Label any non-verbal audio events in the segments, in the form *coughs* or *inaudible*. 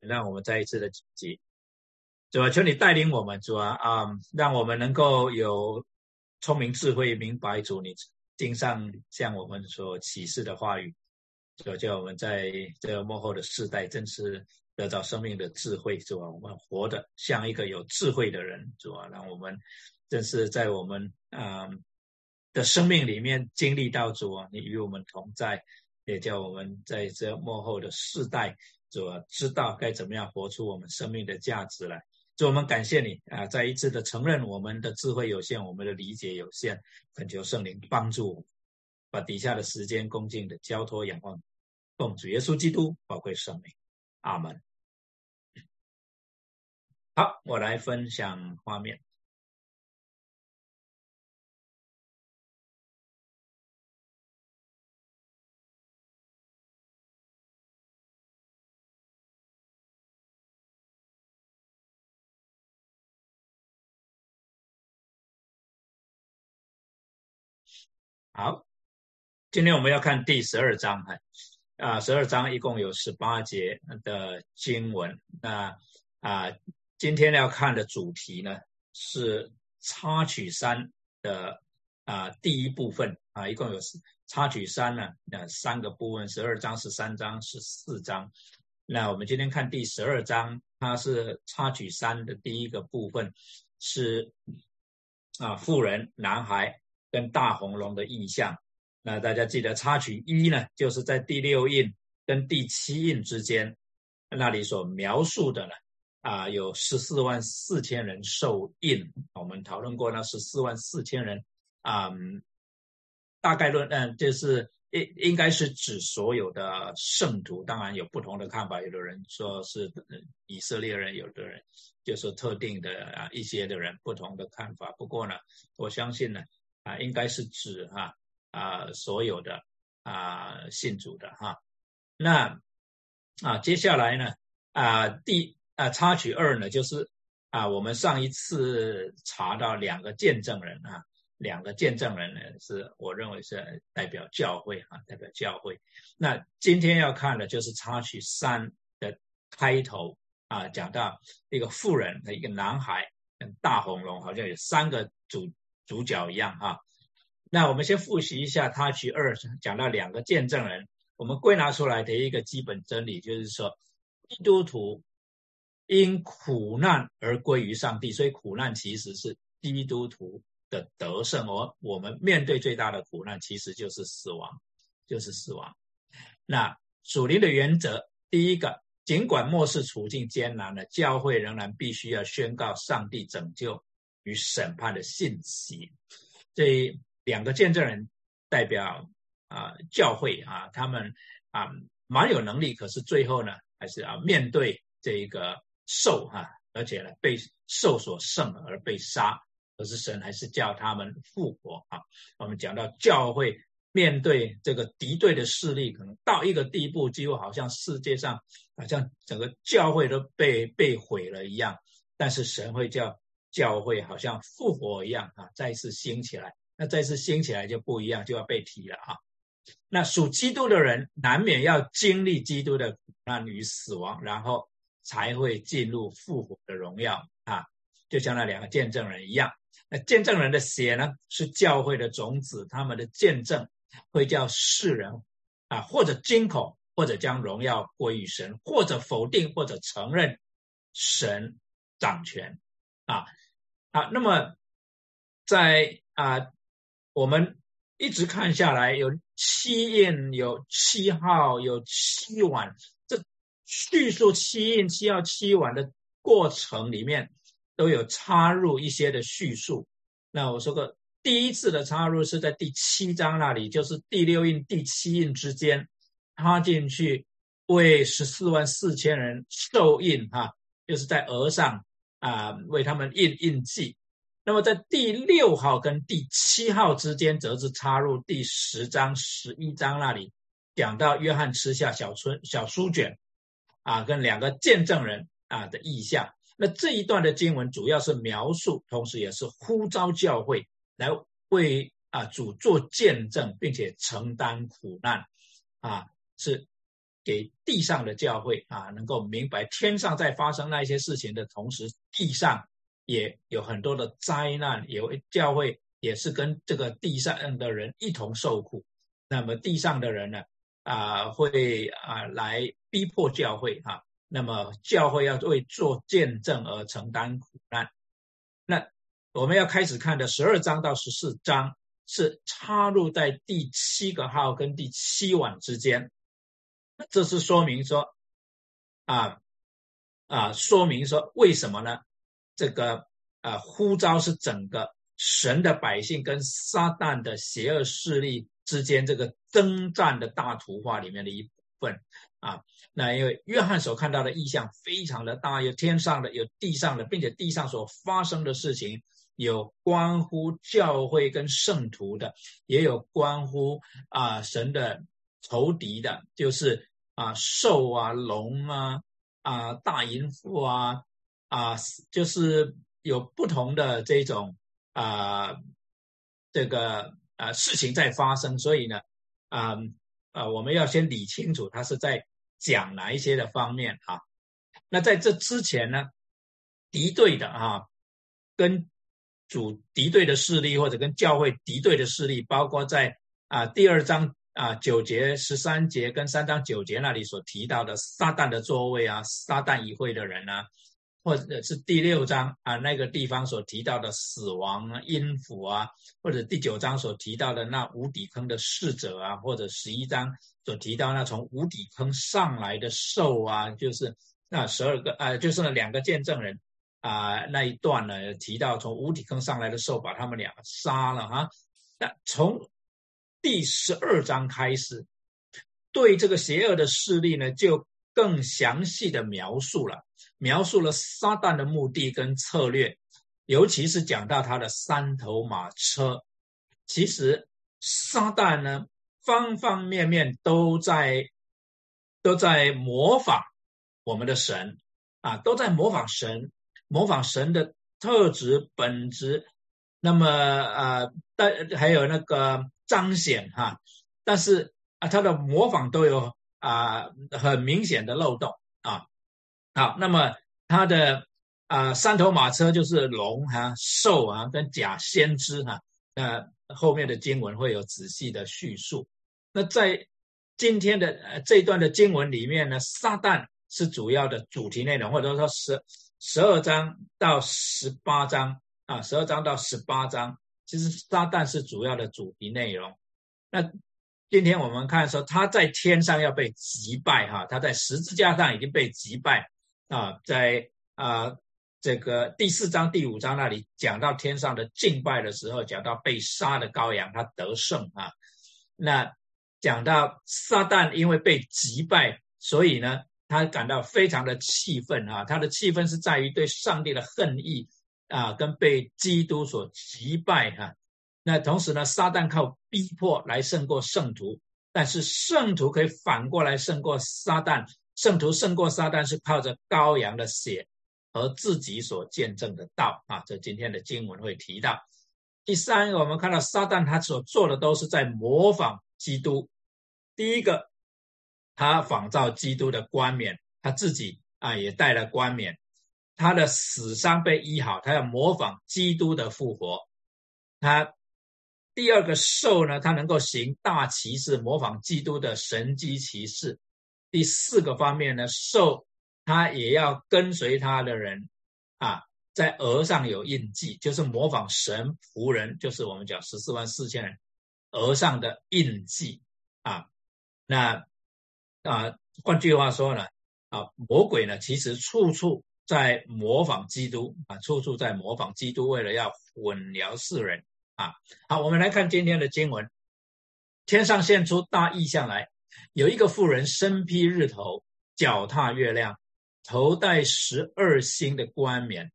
让我们再一次的谨记，主啊，求你带领我们，主啊啊，让我们能够有聪明智慧，明白主你经上向我们所启示的话语，主叫我们在这个幕后的世代，真是得到生命的智慧，主啊，我们活得像一个有智慧的人，主啊，让我们正是在我们啊的生命里面经历到主啊，你与我们同在，也叫我们在这幕后的世代。主知道该怎么样活出我们生命的价值来。主，我们感谢你啊！再一次的承认我们的智慧有限，我们的理解有限，恳求圣灵帮助我们，把底下的时间恭敬的交托仰望，奉主耶稣基督宝贵生命。阿门。好，我来分享画面。好，今天我们要看第十二章哈，啊，十二章一共有十八节的经文。那啊，今天要看的主题呢是插曲三的啊第一部分啊，一共有插曲三呢，那三个部分，十二章、十三章、十四章。那我们今天看第十二章，它是插曲三的第一个部分，是啊，妇人、男孩。跟大红龙的印象，那大家记得插曲一呢，就是在第六印跟第七印之间，那里所描述的呢，啊，有十四万四千人受印。我们讨论过那十四万四千人，啊，大概论，嗯，就是应应该是指所有的圣徒，当然有不同的看法，有的人说是以色列人，有的人就是特定的啊一些的人不同的看法。不过呢，我相信呢。啊，应该是指哈啊所有的啊信主的哈，那啊接下来呢啊第啊插曲二呢就是啊我们上一次查到两个见证人啊，两个见证人呢是我认为是代表教会啊代表教会，那今天要看的就是插曲三的开头啊讲到一个妇人和一个男孩跟大红龙好像有三个主。主角一样哈，那我们先复习一下他曲二讲到两个见证人，我们归纳出来的一个基本真理就是说，基督徒因苦难而归于上帝，所以苦难其实是基督徒的得胜。而我们面对最大的苦难其实就是死亡，就是死亡。那属灵的原则，第一个，尽管末世处境艰难了教会仍然必须要宣告上帝拯救。与审判的信息，这两个见证人代表啊教会啊，他们啊蛮有能力，可是最后呢，还是啊面对这一个兽哈，而且呢被兽所胜而被杀，可是神还是叫他们复活啊。我们讲到教会面对这个敌对的势力，可能到一个地步，几乎好像世界上好像整个教会都被被毁了一样，但是神会叫。教会好像复活一样啊，再次兴起来。那再次兴起来就不一样，就要被提了啊。那属基督的人难免要经历基督的苦难与死亡，然后才会进入复活的荣耀啊。就像那两个见证人一样。那见证人的血呢，是教会的种子，他们的见证会叫世人啊，或者惊恐，或者将荣耀归于神，或者否定，或者承认神掌权啊。啊，那么在啊，我们一直看下来，有七印，有七号，有七晚，这叙述七印、七号、七晚的过程里面，都有插入一些的叙述。那我说过，第一次的插入是在第七章那里，就是第六印、第七印之间插进去，为十四万四千人受印，哈，就是在额上。啊，为他们印印记。那么在第六号跟第七号之间，则是插入第十章、十一章那里，讲到约翰吃下小春小书卷，啊，跟两个见证人啊的意象。那这一段的经文主要是描述，同时也是呼召教会来为啊主做见证，并且承担苦难，啊，是给地上的教会啊，能够明白天上在发生那些事情的同时，地上也有很多的灾难，有教会也是跟这个地上的人一同受苦。那么地上的人呢，啊，会啊来逼迫教会啊，那么教会要为做见证而承担苦难。那我们要开始看的十二章到十四章是插入在第七个号跟第七晚之间。这是说明说，啊啊，说明说为什么呢？这个啊，呼召是整个神的百姓跟撒旦的邪恶势力之间这个征战的大图画里面的一部分啊。那因为约翰所看到的意象非常的大，有天上的，有地上的，并且地上所发生的事情有关乎教会跟圣徒的，也有关乎啊神的。仇敌的，就是啊兽啊龙啊啊大淫妇啊啊，就是有不同的这种啊这个啊事情在发生，所以呢啊啊我们要先理清楚，他是在讲哪一些的方面啊？那在这之前呢，敌对的啊，跟主敌对的势力，或者跟教会敌对的势力，包括在啊第二章。啊，九节、十三节跟三章九节那里所提到的撒旦的座位啊，撒旦议会的人啊，或者是第六章啊那个地方所提到的死亡啊、阴府啊，或者第九章所提到的那无底坑的逝者啊，或者十一章所提到那从无底坑上来的兽啊，就是那十二个啊，就是那两个见证人啊那一段呢，提到从无底坑上来的兽把他们两个杀了哈，那从。第十二章开始，对这个邪恶的势力呢，就更详细的描述了，描述了撒旦的目的跟策略，尤其是讲到他的三头马车。其实撒旦呢，方方面面都在都在模仿我们的神啊，都在模仿神，模仿神的特质本质。那么呃，但还有那个。彰显哈，但是啊，他的模仿都有啊很明显的漏洞啊。好，那么他的啊三头马车就是龙哈、兽啊跟假先知哈，那后面的经文会有仔细的叙述。那在今天的呃这一段的经文里面呢，撒旦是主要的主题内容，或者说十十二章到十八章啊，十二章到十八章。其实撒旦是主要的主题内容。那今天我们看说他在天上要被击败哈，他在十字架上已经被击败啊，在啊这个第四章第五章那里讲到天上的敬拜的时候，讲到被杀的羔羊他得胜啊。那讲到撒旦因为被击败，所以呢他感到非常的气愤啊，他的气愤是在于对上帝的恨意。啊，跟被基督所击败哈，那同时呢，撒旦靠逼迫来胜过圣徒，但是圣徒可以反过来胜过撒旦，圣徒胜过撒旦是靠着羔羊的血和自己所见证的道啊，这今天的经文会提到。第三个，我们看到撒旦他所做的都是在模仿基督。第一个，他仿造基督的冠冕，他自己啊也戴了冠冕。他的死伤被医好，他要模仿基督的复活。他第二个兽呢，他能够行大骑士，模仿基督的神机骑士。第四个方面呢，兽他也要跟随他的人啊，在额上有印记，就是模仿神仆人，就是我们讲十四万四千人额上的印记啊。那啊，换句话说呢，啊，魔鬼呢，其实处处。在模仿基督啊，处处在模仿基督，为了要混淆世人啊。好，我们来看今天的经文：天上现出大异象来，有一个妇人身披日头，脚踏月亮，头戴十二星的冠冕。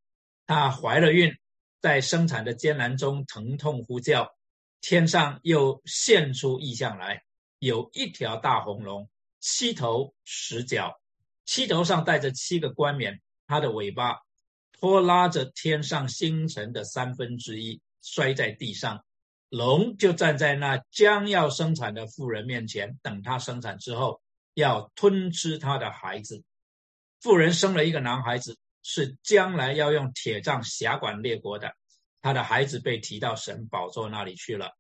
她怀了孕，在生产的艰难中疼痛呼叫。天上又现出异象来，有一条大红龙，七头十角，七头上带着七个冠冕。它的尾巴拖拉着天上星辰的三分之一，摔在地上。龙就站在那将要生产的妇人面前，等她生产之后，要吞吃他的孩子。妇人生了一个男孩子，是将来要用铁杖辖管列国的。他的孩子被提到神宝座那里去了，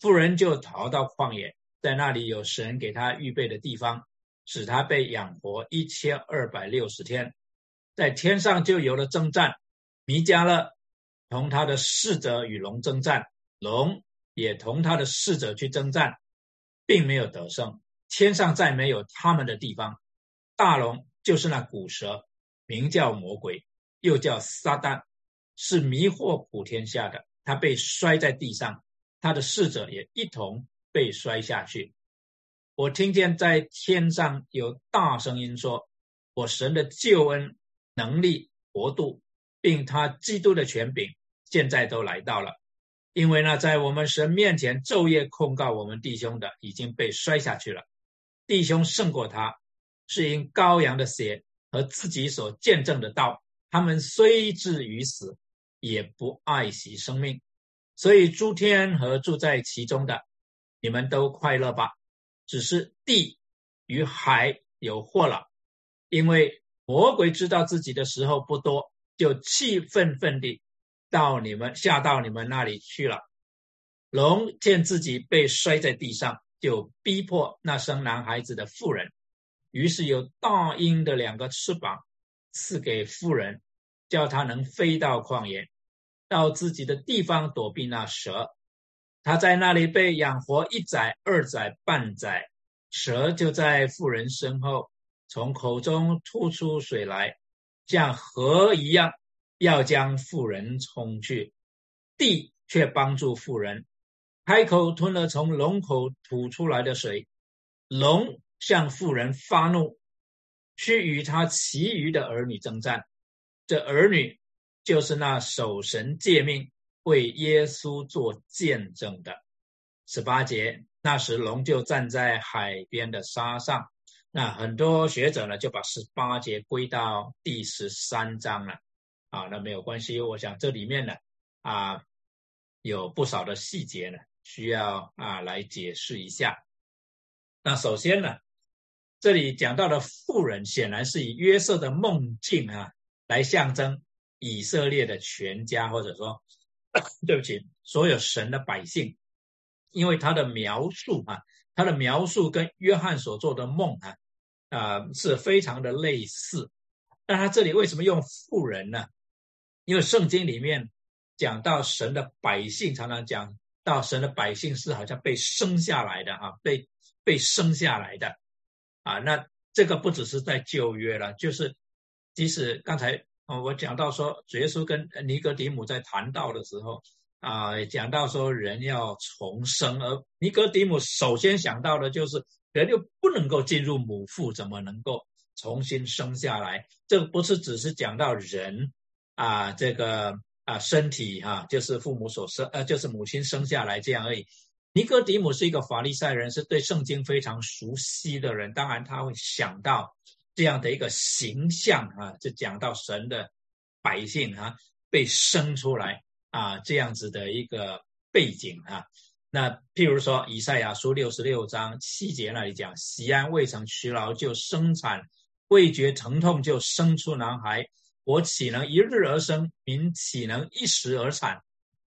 妇人就逃到旷野，在那里有神给他预备的地方，使他被养活一千二百六十天。在天上就有了征战，弥迦勒同他的侍者与龙征战，龙也同他的侍者去征战，并没有得胜。天上再没有他们的地方，大龙。就是那古蛇，名叫魔鬼，又叫撒旦，是迷惑普天下的。他被摔在地上，他的侍者也一同被摔下去。我听见在天上有大声音说：“我神的救恩、能力、国度，并他基督的权柄，现在都来到了。因为呢在我们神面前昼夜控告我们弟兄的，已经被摔下去了。弟兄胜过他。”是因羔羊的血和自己所见证的道，他们虽至于死，也不爱惜生命。所以诸天和住在其中的，你们都快乐吧。只是地与海有祸了，因为魔鬼知道自己的时候不多，就气愤愤地到你们下到你们那里去了。龙见自己被摔在地上，就逼迫那生男孩子的妇人。于是有大鹰的两个翅膀赐给妇人，叫她能飞到旷野，到自己的地方躲避那蛇。他在那里被养活一载、二载、半载，蛇就在妇人身后，从口中吐出水来，像河一样，要将妇人冲去。地却帮助妇人，开口吞了从龙口吐出来的水，龙。向妇人发怒，去与他其余的儿女征战。这儿女就是那守神诫命、为耶稣做见证的。十八节，那时龙就站在海边的沙上。那很多学者呢，就把十八节归到第十三章了。啊，那没有关系。我想这里面呢，啊，有不少的细节呢，需要啊来解释一下。那首先呢。这里讲到的妇人，显然是以约瑟的梦境啊，来象征以色列的全家，或者说，*coughs* 对不起，所有神的百姓，因为他的描述啊，他的描述跟约翰所做的梦啊，啊是非常的类似。那他这里为什么用妇人呢？因为圣经里面讲到神的百姓，常常讲到神的百姓是好像被生下来的啊，被被生下来的。啊，那这个不只是在旧约了，就是即使刚才，我讲到说，主耶稣跟尼格底姆在谈到的时候啊，讲到说人要重生，而尼格底姆首先想到的就是人又不能够进入母腹，怎么能够重新生下来？这个不是只是讲到人啊，这个啊身体哈，就是父母所生，呃，就是母亲生下来这样而已。尼哥底姆是一个法利赛人，是对圣经非常熟悉的人。当然，他会想到这样的一个形象啊，就讲到神的百姓啊被生出来啊这样子的一个背景啊。那譬如说，以赛亚书六十六章七节那里讲：“西安未曾屈劳就生产，未觉疼痛就生出男孩。我岂能一日而生？民岂能一时而产？”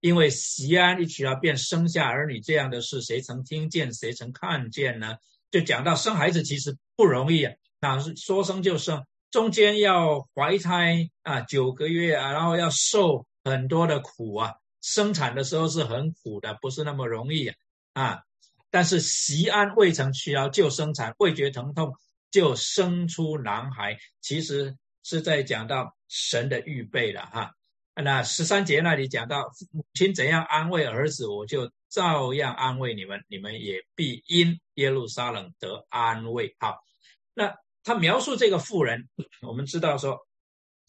因为西安一娶了便生下儿女这样的事，谁曾听见？谁曾看见呢？就讲到生孩子其实不容易啊，那是说生就生，中间要怀胎啊九个月啊，然后要受很多的苦啊，生产的时候是很苦的，不是那么容易啊。但是西安未曾需要就生产，未觉疼痛就生出男孩，其实是在讲到神的预备了哈。那十三节那里讲到母亲怎样安慰儿子，我就照样安慰你们，你们也必因耶路撒冷得安慰。好，那他描述这个妇人，我们知道说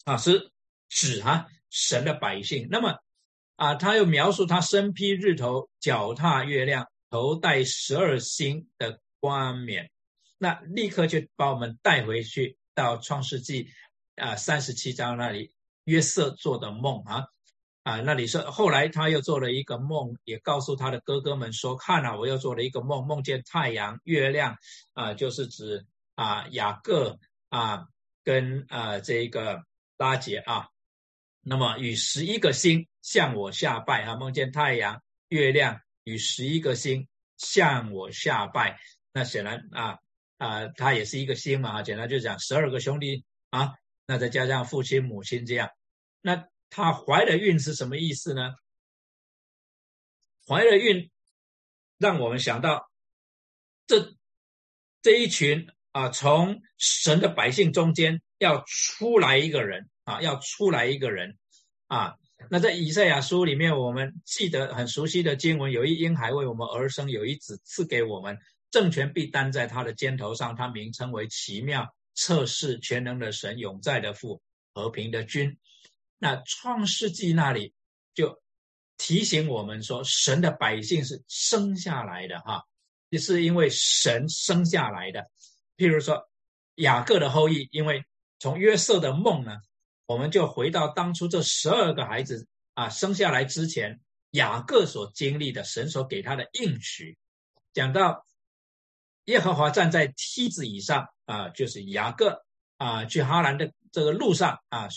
啊是指哈神的百姓。那么啊他又描述他身披日头，脚踏月亮，头戴十二星的冠冕。那立刻就把我们带回去到创世纪啊三十七章那里。约瑟做的梦啊啊，那里说后来他又做了一个梦，也告诉他的哥哥们说：“看啊，我又做了一个梦，梦见太阳、月亮啊，就是指啊雅各啊跟啊这个拉杰啊，那么与十一个星向我下拜啊，梦见太阳、月亮与十一个星向我下拜，那显然啊啊他也是一个星嘛啊，简单就讲十二个兄弟啊，那再加上父亲母亲这样，那他怀了孕是什么意思呢？怀了孕，让我们想到这这一群啊，从神的百姓中间要出来一个人啊，要出来一个人啊。那在以赛亚书里面，我们记得很熟悉的经文，有一婴孩为我们而生，有一子赐给我们，政权必担在他的肩头上，他名称为奇妙、测试、全能的神、永在的父、和平的君。那创世纪那里就。提醒我们说，神的百姓是生下来的哈，也是因为神生下来的。譬如说，雅各的后裔，因为从约瑟的梦呢，我们就回到当初这十二个孩子啊生下来之前，雅各所经历的神所给他的应许。讲到耶和华站在梯子以上啊，就是雅各啊去哈兰的这个路上啊，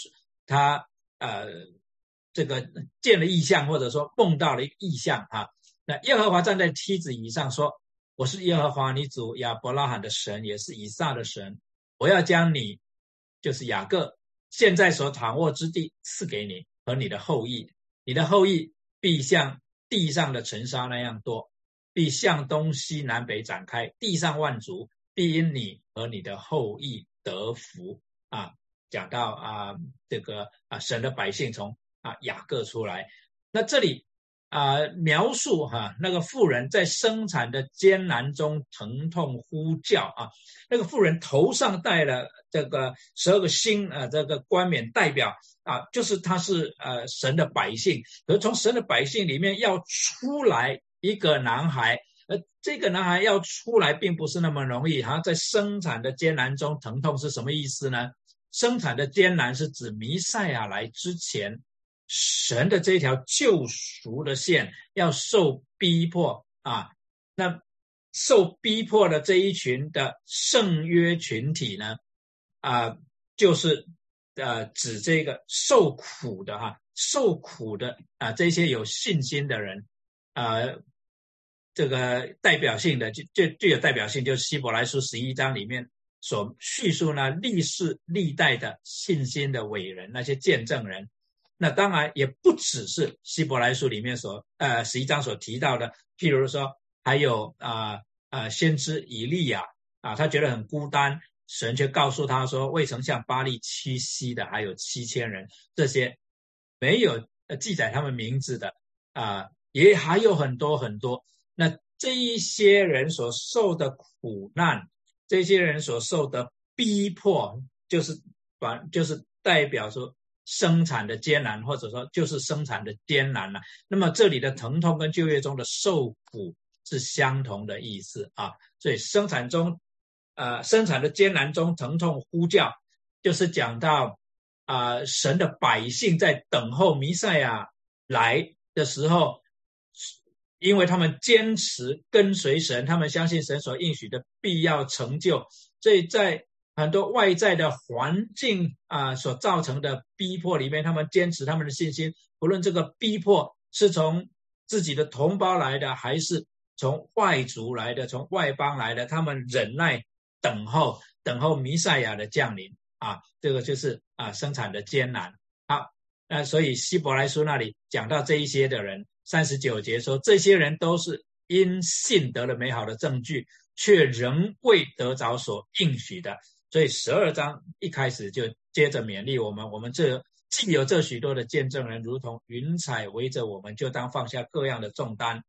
他呃。这个见了异象，或者说梦到了一个异象啊。那耶和华站在梯子以上说：“我是耶和华你主亚伯拉罕的神，也是以撒的神。我要将你，就是雅各现在所躺卧之地赐给你和你的后裔。你的后裔必像地上的尘沙那样多，必向东西南北展开。地上万族必因你和你的后裔得福。”啊，讲到啊，这个啊，神的百姓从。啊，雅各出来，那这里啊描述哈那个妇人在生产的艰难中疼痛呼叫啊，那个妇人头上戴了这个十二个星啊，这个冠冕代表啊，就是他是呃神的百姓，而从神的百姓里面要出来一个男孩，而这个男孩要出来并不是那么容易哈，在生产的艰难中疼痛是什么意思呢？生产的艰难是指弥赛亚来之前。神的这条救赎的线要受逼迫啊，那受逼迫的这一群的圣约群体呢，啊，就是呃指这个受苦的哈，受苦的啊这些有信心的人啊，这个代表性的就最最有代表性，就是希伯来书十一章里面所叙述呢历世历代的信心的伟人，那些见证人。那当然也不只是希伯来书里面所呃十一章所提到的，譬如说还有啊啊先知以利亚啊，他觉得很孤单，神却告诉他说，未曾向巴利屈膝的还有七千人，这些没有记载他们名字的啊，也还有很多很多。那这一些人所受的苦难，这些人所受的逼迫，就是反就是代表说。生产的艰难，或者说就是生产的艰难了。那么这里的疼痛跟就业中的受苦是相同的意思啊。所以生产中，呃，生产的艰难中疼痛呼叫，就是讲到啊，神的百姓在等候弥赛亚来的时候，因为他们坚持跟随神，他们相信神所应许的必要成就，所以在。很多外在的环境啊所造成的逼迫里面，他们坚持他们的信心，不论这个逼迫是从自己的同胞来的，还是从外族来的、从外邦来的，他们忍耐等候，等候弥赛亚的降临啊，这个就是啊生产的艰难。好，那所以希伯来书那里讲到这一些的人，三十九节说，这些人都是因信得了美好的证据，却仍未得着所应许的。所以十二章一开始就接着勉励我们：我们这既有这许多的见证人，如同云彩围着我们，就当放下各样的重担，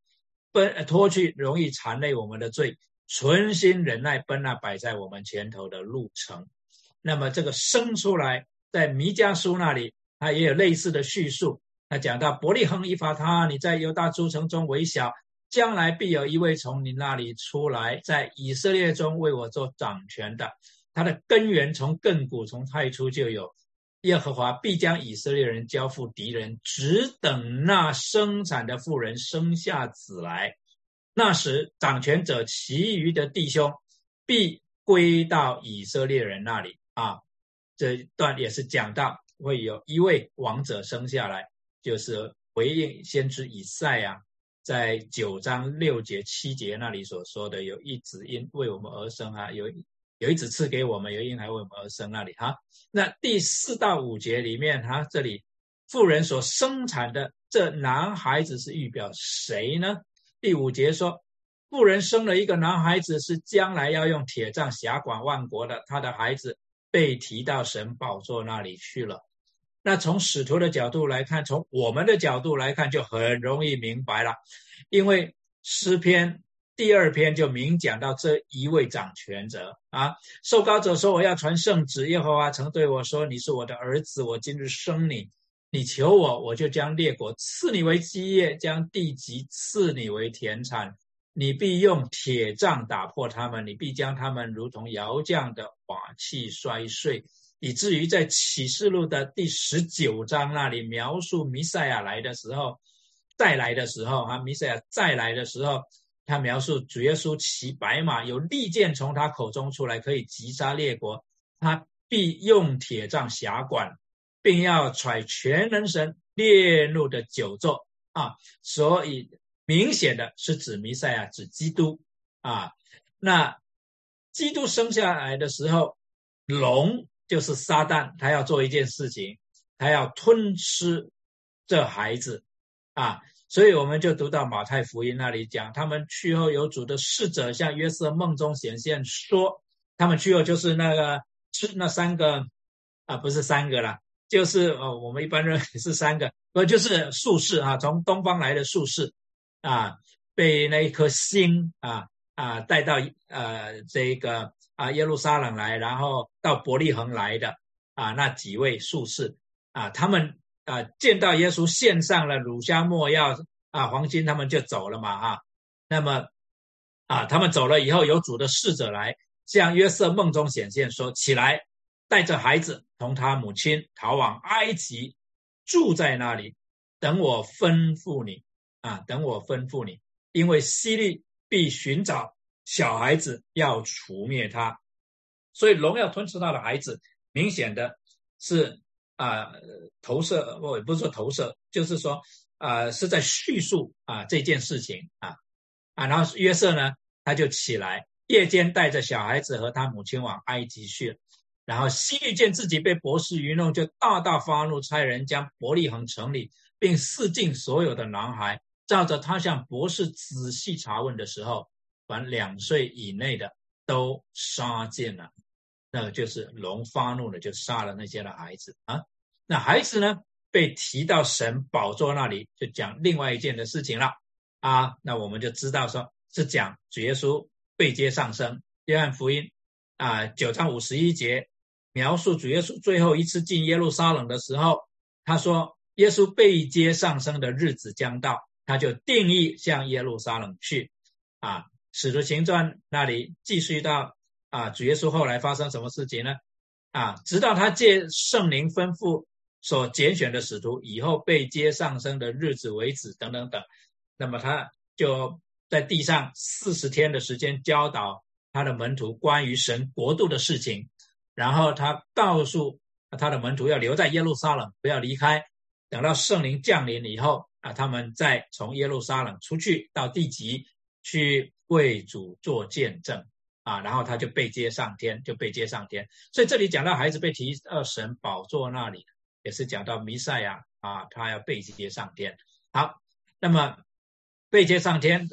奔脱去容易缠累我们的罪，存心忍耐奔那摆在我们前头的路程。那么这个生出来，在弥迦书那里，他也有类似的叙述。他讲到伯利恒一法他，你在犹大诸城中为小，将来必有一位从你那里出来，在以色列中为我做掌权的。它的根源从亘古从太初就有，耶和华必将以色列人交付敌人，只等那生产的妇人生下子来。那时掌权者其余的弟兄必归到以色列人那里啊。这一段也是讲到会有一位王者生下来，就是回应先知以赛亚在九章六节七节那里所说的，有一子因为我们而生啊，有有一子赐给我们，有婴孩为我们而生那里哈。那第四到五节里面哈，这里妇人所生产的这男孩子是预表谁呢？第五节说。妇人生了一个男孩子，是将来要用铁杖辖管万国的。他的孩子被提到神宝座那里去了。那从使徒的角度来看，从我们的角度来看，就很容易明白了。因为诗篇第二篇就明讲到这一位掌权者啊，受膏者说：“我要传圣旨。”耶和华曾对我说：“你是我的儿子，我今日生你。你求我，我就将列国赐你为基业，将地级赐你为田产。”你必用铁杖打破他们，你必将他们如同窑匠的瓦器摔碎，以至于在启示录的第十九章那里描述弥赛亚来的时候，再来的时候啊，弥赛亚再来的时候，他描述主耶稣骑白马，有利剑从他口中出来，可以击杀列国，他必用铁杖辖管，并要揣全能神列怒的酒座啊，所以。明显的是指弥赛亚，指基督啊。那基督生下来的时候，龙就是撒旦，他要做一件事情，他要吞吃这孩子啊。所以我们就读到马太福音那里讲，他们去后有主的使者向约瑟梦中显现说，他们去后就是那个是那三个啊，不是三个了，就是呃，我们一般认为是三个，不就是术士啊，从东方来的术士。啊，被那一颗星啊啊带到呃这个啊耶路撒冷来，然后到伯利恒来的啊那几位术士啊，他们啊见到耶稣献上了乳香没药啊黄金，他们就走了嘛啊。那么啊他们走了以后，有主的使者来向约瑟梦中显现说：起来，带着孩子同他母亲逃往埃及，住在那里，等我吩咐你。啊！等我吩咐你，因为希利必寻找小孩子，要除灭他，所以龙要吞吃他的孩子，明显的是啊投射，我也不是说投射，就是说啊是在叙述啊这件事情啊啊，然后约瑟呢他就起来，夜间带着小孩子和他母亲往埃及去了，然后西律见自己被博士愚弄，就大大发怒，差人将伯利恒城里并四境所有的男孩。照着他向博士仔细查问的时候，凡两岁以内的都杀尽了，那就是龙发怒了，就杀了那些的孩子啊。那孩子呢，被提到神宝座那里，就讲另外一件的事情了啊。那我们就知道说是讲主耶稣被接上升。约翰福音啊九章五十一节描述主耶稣最后一次进耶路撒冷的时候，他说耶稣被接上升的日子将到。他就定义向耶路撒冷去，啊，使徒行传那里继续到啊，主耶稣后来发生什么事情呢？啊，直到他借圣灵吩咐所拣选的使徒以后被接上升的日子为止，等等等。那么他就在地上四十天的时间教导他的门徒关于神国度的事情，然后他告诉他的门徒要留在耶路撒冷，不要离开，等到圣灵降临以后。啊，他们再从耶路撒冷出去到地极去为主做见证啊，然后他就被接上天，就被接上天。所以这里讲到孩子被提到神宝座那里，也是讲到弥赛亚啊，他要被接上天。好，那么被接上天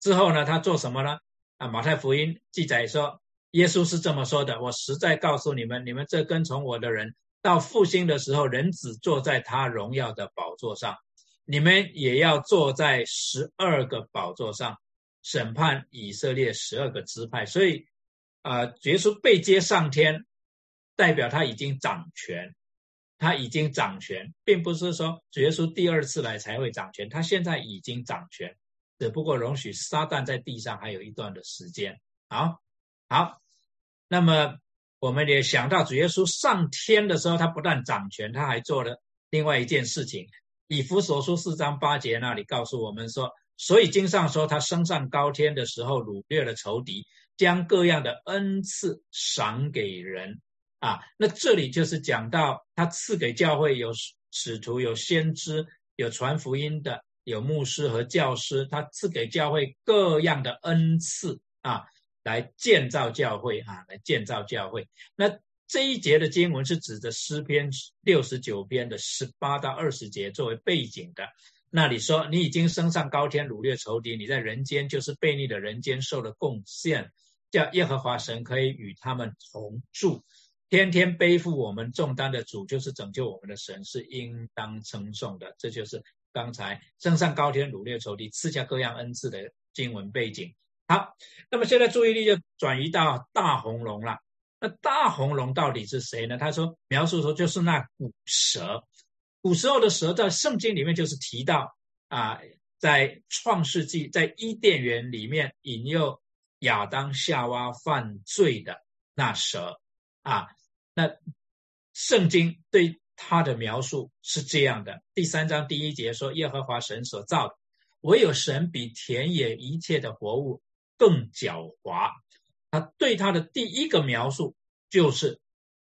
之后呢，他做什么呢？啊，马太福音记载说，耶稣是这么说的：我实在告诉你们，你们这跟从我的人，到复兴的时候，人子坐在他荣耀的宝座上。你们也要坐在十二个宝座上审判以色列十二个支派，所以啊，耶稣被接上天，代表他已经掌权，他已经掌权，并不是说耶稣第二次来才会掌权，他现在已经掌权，只不过容许撒旦在地上还有一段的时间。好，好，那么我们也想到主耶稣上天的时候，他不但掌权，他还做了另外一件事情。以弗所书四章八节那里告诉我们说，所以经上说他升上高天的时候掳掠了仇敌，将各样的恩赐赏给人啊。那这里就是讲到他赐给教会有使徒、有先知、有传福音的、有牧师和教师，他赐给教会各样的恩赐啊，来建造教会啊，来建造教会。那这一节的经文是指着诗篇六十九篇的十八到二十节作为背景的。那里说，你已经升上高天，掳掠仇敌；你在人间，就是悖逆的人间，受了贡献，叫耶和华神可以与他们同住。天天背负我们重担的主，就是拯救我们的神，是应当称颂的。这就是刚才升上高天，掳掠仇敌，赐下各样恩赐的经文背景。好，那么现在注意力就转移到大红龙了。那大红龙到底是谁呢？他说，描述说就是那古蛇。古时候的蛇在圣经里面就是提到啊，在创世纪在伊甸园里面引诱亚当夏娃犯罪的那蛇啊，那圣经对他的描述是这样的：第三章第一节说，耶和华神所造的，唯有神比田野一切的活物更狡猾。他对他的第一个描述就是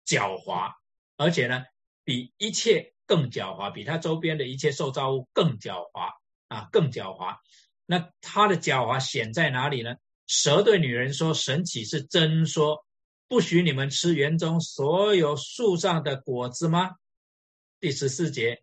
狡猾，而且呢，比一切。更狡猾，比他周边的一切受造物更狡猾啊，更狡猾。那他的狡猾显在哪里呢？蛇对女人说：“神岂是真说不许你们吃园中所有树上的果子吗？”第十四节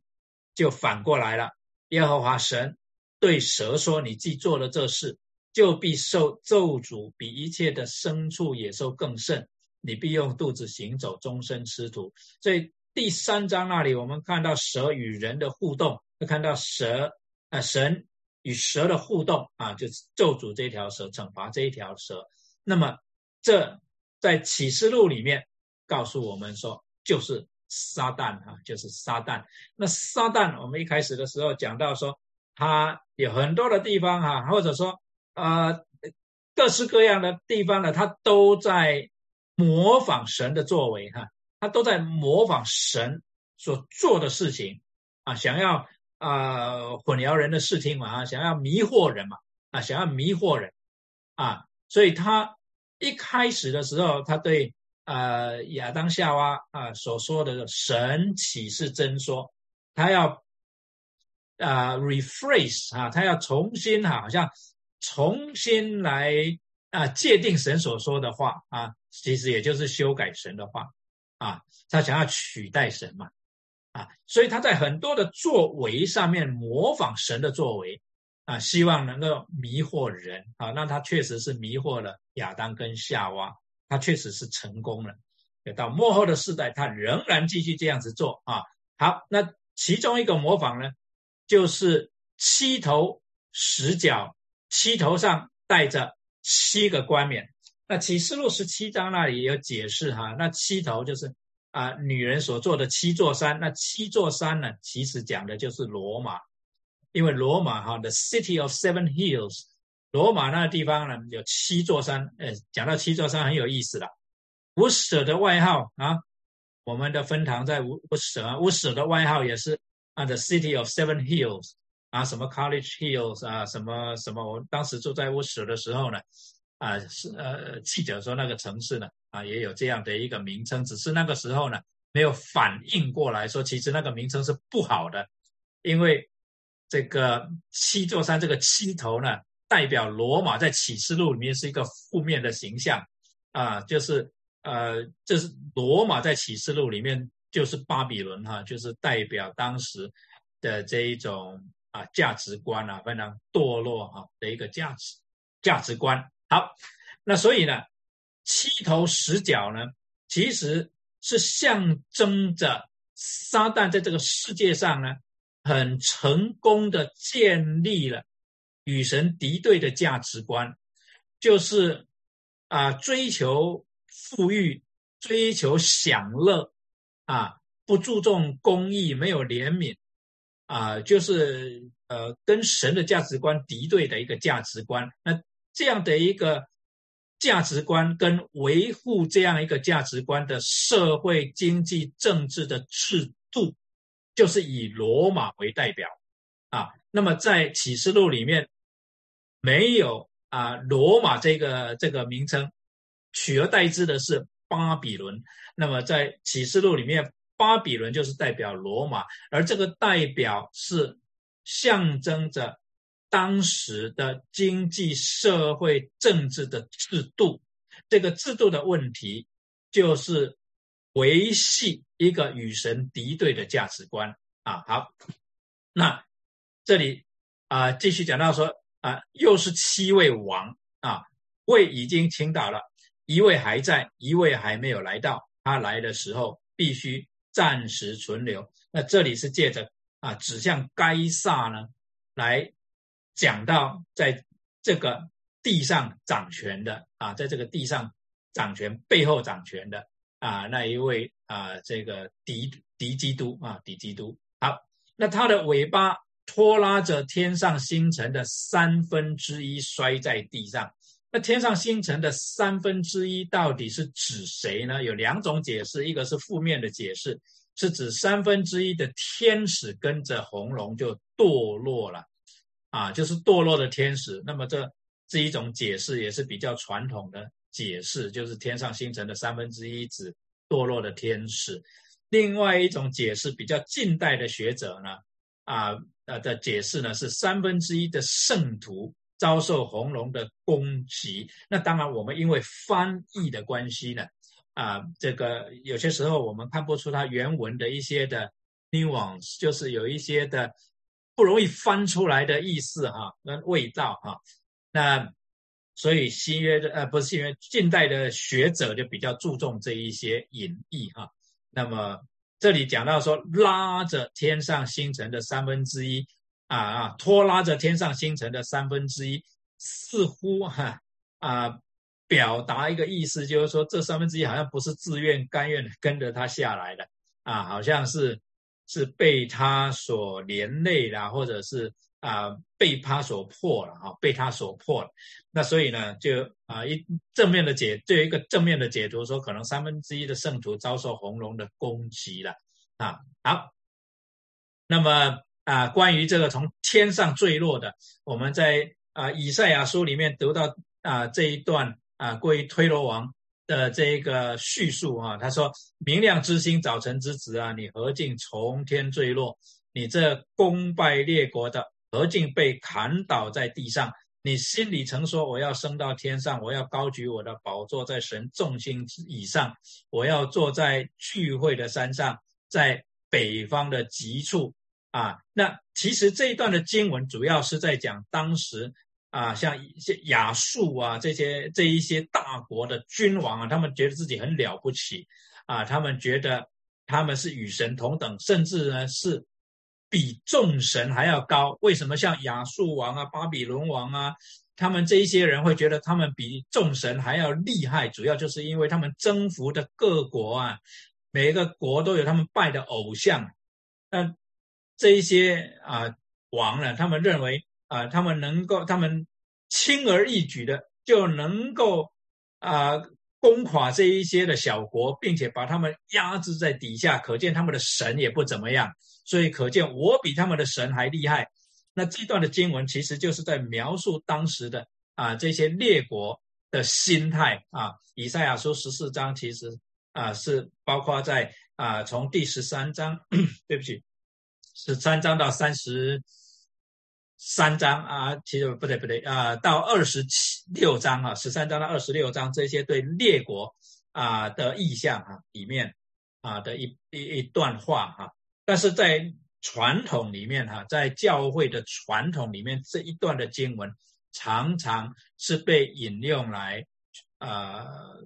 就反过来了。耶和华神对蛇说：“你既做了这事，就必受咒诅，比一切的牲畜野兽更甚。你必用肚子行走，终身吃土。”所以。第三章那里，我们看到蛇与人的互动，会看到蛇啊，神与蛇的互动啊，就是咒诅这条蛇，惩罚这一条蛇。那么，这在启示录里面告诉我们说，就是撒旦啊，就是撒旦。那撒旦，我们一开始的时候讲到说，他有很多的地方哈，或者说啊，各式各样的地方呢，他都在模仿神的作为哈。他都在模仿神所做的事情啊，想要啊混淆人的视听嘛啊，想要迷惑人嘛啊，想要迷惑人啊，所以他一开始的时候，他对呃亚当夏娃啊所说的神启示真说，他要啊 rephrase 啊，他要重新哈，好像重新来啊界定神所说的话啊，其实也就是修改神的话。啊，他想要取代神嘛，啊，所以他在很多的作为上面模仿神的作为，啊，希望能够迷惑人啊，那他确实是迷惑了亚当跟夏娃，他确实是成功了。到末后的世代，他仍然继续这样子做啊。好，那其中一个模仿呢，就是七头十角，七头上戴着七个冠冕。那启示录十七章那里也有解释哈，那七头就是啊女人所做的七座山，那七座山呢，其实讲的就是罗马，因为罗马哈，the city of seven hills，罗马那个地方呢有七座山，呃，讲到七座山很有意思了。乌舍的外号啊，我们的分堂在乌乌舍，乌舍的外号也是啊，the city of seven hills 啊，什么 College Hills 啊，什么什么，我当时住在乌舍的时候呢。啊，是呃，记者说那个城市呢，啊，也有这样的一个名称，只是那个时候呢，没有反应过来，说其实那个名称是不好的，因为这个七座山这个七头呢，代表罗马在启示录里面是一个负面的形象，啊，就是呃，这是罗马在启示录里面就是巴比伦哈，就是代表当时的这一种啊价值观啊，非常堕落哈的一个价值价值观。好，那所以呢，七头十角呢，其实是象征着撒旦在这个世界上呢，很成功的建立了与神敌对的价值观，就是啊，追求富裕，追求享乐，啊，不注重公义，没有怜悯，啊，就是呃，跟神的价值观敌对的一个价值观。那这样的一个价值观跟维护这样一个价值观的社会、经济、政治的制度，就是以罗马为代表啊。那么在启示录里面没有啊罗马这个这个名称取而代之的是巴比伦。那么在启示录里面，巴比伦就是代表罗马，而这个代表是象征着当时的经济社会政治的制度。这个制度的问题就是维系一个与神敌对的价值观啊。好，那这里啊继续讲到说啊，又是七位王啊，位已经倾倒了，一位还在，一位还没有来到。他来的时候必须暂时存留。那这里是借着啊指向该撒呢，来讲到在这个。地上掌权的啊，在这个地上掌权背后掌权的啊，那一位啊，这个敌敌基督啊，敌基督。好，那他的尾巴拖拉着天上星辰的三分之一摔在地上。那天上星辰的三分之一到底是指谁呢？有两种解释，一个是负面的解释，是指三分之一的天使跟着红龙就堕落了啊，就是堕落的天使。那么这。这一种解释也是比较传统的解释，就是天上星辰的三分之一指堕落的天使。另外一种解释比较近代的学者呢，啊呃的解释呢是三分之一的圣徒遭受红龙的攻击。那当然，我们因为翻译的关系呢，啊这个有些时候我们看不出它原文的一些的 nuance，就是有一些的不容易翻出来的意思哈，那味道哈。那所以新约的呃不是新约，近代的学者就比较注重这一些隐喻哈。那么这里讲到说拉着天上星辰的三分之一啊啊拖拉着天上星辰的三分之一，似乎哈啊表达一个意思，就是说这三分之一好像不是自愿甘愿跟着他下来的啊，好像是是被他所连累啦，或者是。啊，被他所破了哈，被他所破了。那所以呢，就啊一正面的解，对一个正面的解读说，可能三分之一的圣徒遭受红龙的攻击了啊。好，那么啊，关于这个从天上坠落的，我们在啊以赛亚书里面读到啊这一段啊关于推罗王的这一个叙述啊，他说：“明亮之星，早晨之子啊，你何竟从天坠落？你这功败列国的。”何竟被砍倒在地上？你心里曾说：“我要升到天上，我要高举我的宝座在神众星以上，我要坐在聚会的山上，在北方的极处。”啊，那其实这一段的经文主要是在讲当时啊，像一些亚述啊这些这一些大国的君王啊，他们觉得自己很了不起啊，他们觉得他们是与神同等，甚至呢是。比众神还要高，为什么像亚述王啊、巴比伦王啊，他们这一些人会觉得他们比众神还要厉害？主要就是因为他们征服的各国啊，每一个国都有他们拜的偶像。那这一些啊王呢，他们认为啊，他们能够，他们轻而易举的就能够啊攻垮这一些的小国，并且把他们压制在底下，可见他们的神也不怎么样。所以可见，我比他们的神还厉害。那这段的经文其实就是在描述当时的啊这些列国的心态啊。以赛亚书十四章其实啊是包括在啊从第十三章，*coughs* 对不起，十三章到三十三章啊，其实不对不对啊，到二十七六章啊，十三章到二十六章这些对列国啊的意象啊里面啊的一一一段话哈。但是在传统里面，哈，在教会的传统里面，这一段的经文常常是被引用来，呃，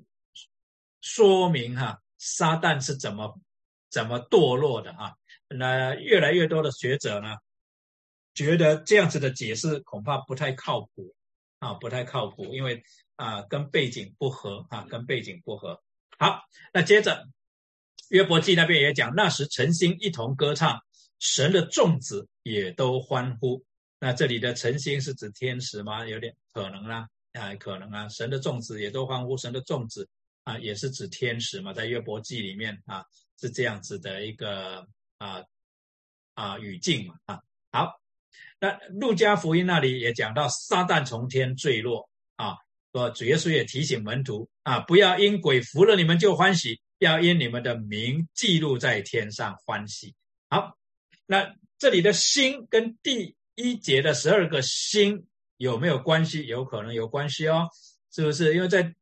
说明哈，撒旦是怎么怎么堕落的哈。那越来越多的学者呢，觉得这样子的解释恐怕不太靠谱啊，不太靠谱，因为啊，跟背景不合啊，跟背景不合。好，那接着。约伯记那边也讲，那时晨星一同歌唱，神的众子也都欢呼。那这里的晨星是指天使吗？有点可能啦，啊，可能啊。神的众子也都欢呼，神的众子啊，也是指天使嘛，在约伯记里面啊，是这样子的一个啊啊语境嘛啊。好，那路加福音那里也讲到，撒旦从天坠落啊，说主耶稣也提醒门徒啊，不要因鬼服了你们就欢喜，要因你们的名记录在天上欢喜。好，那这里的星跟第一节的十二个星有没有关系？有可能有关系哦，是不是？因为在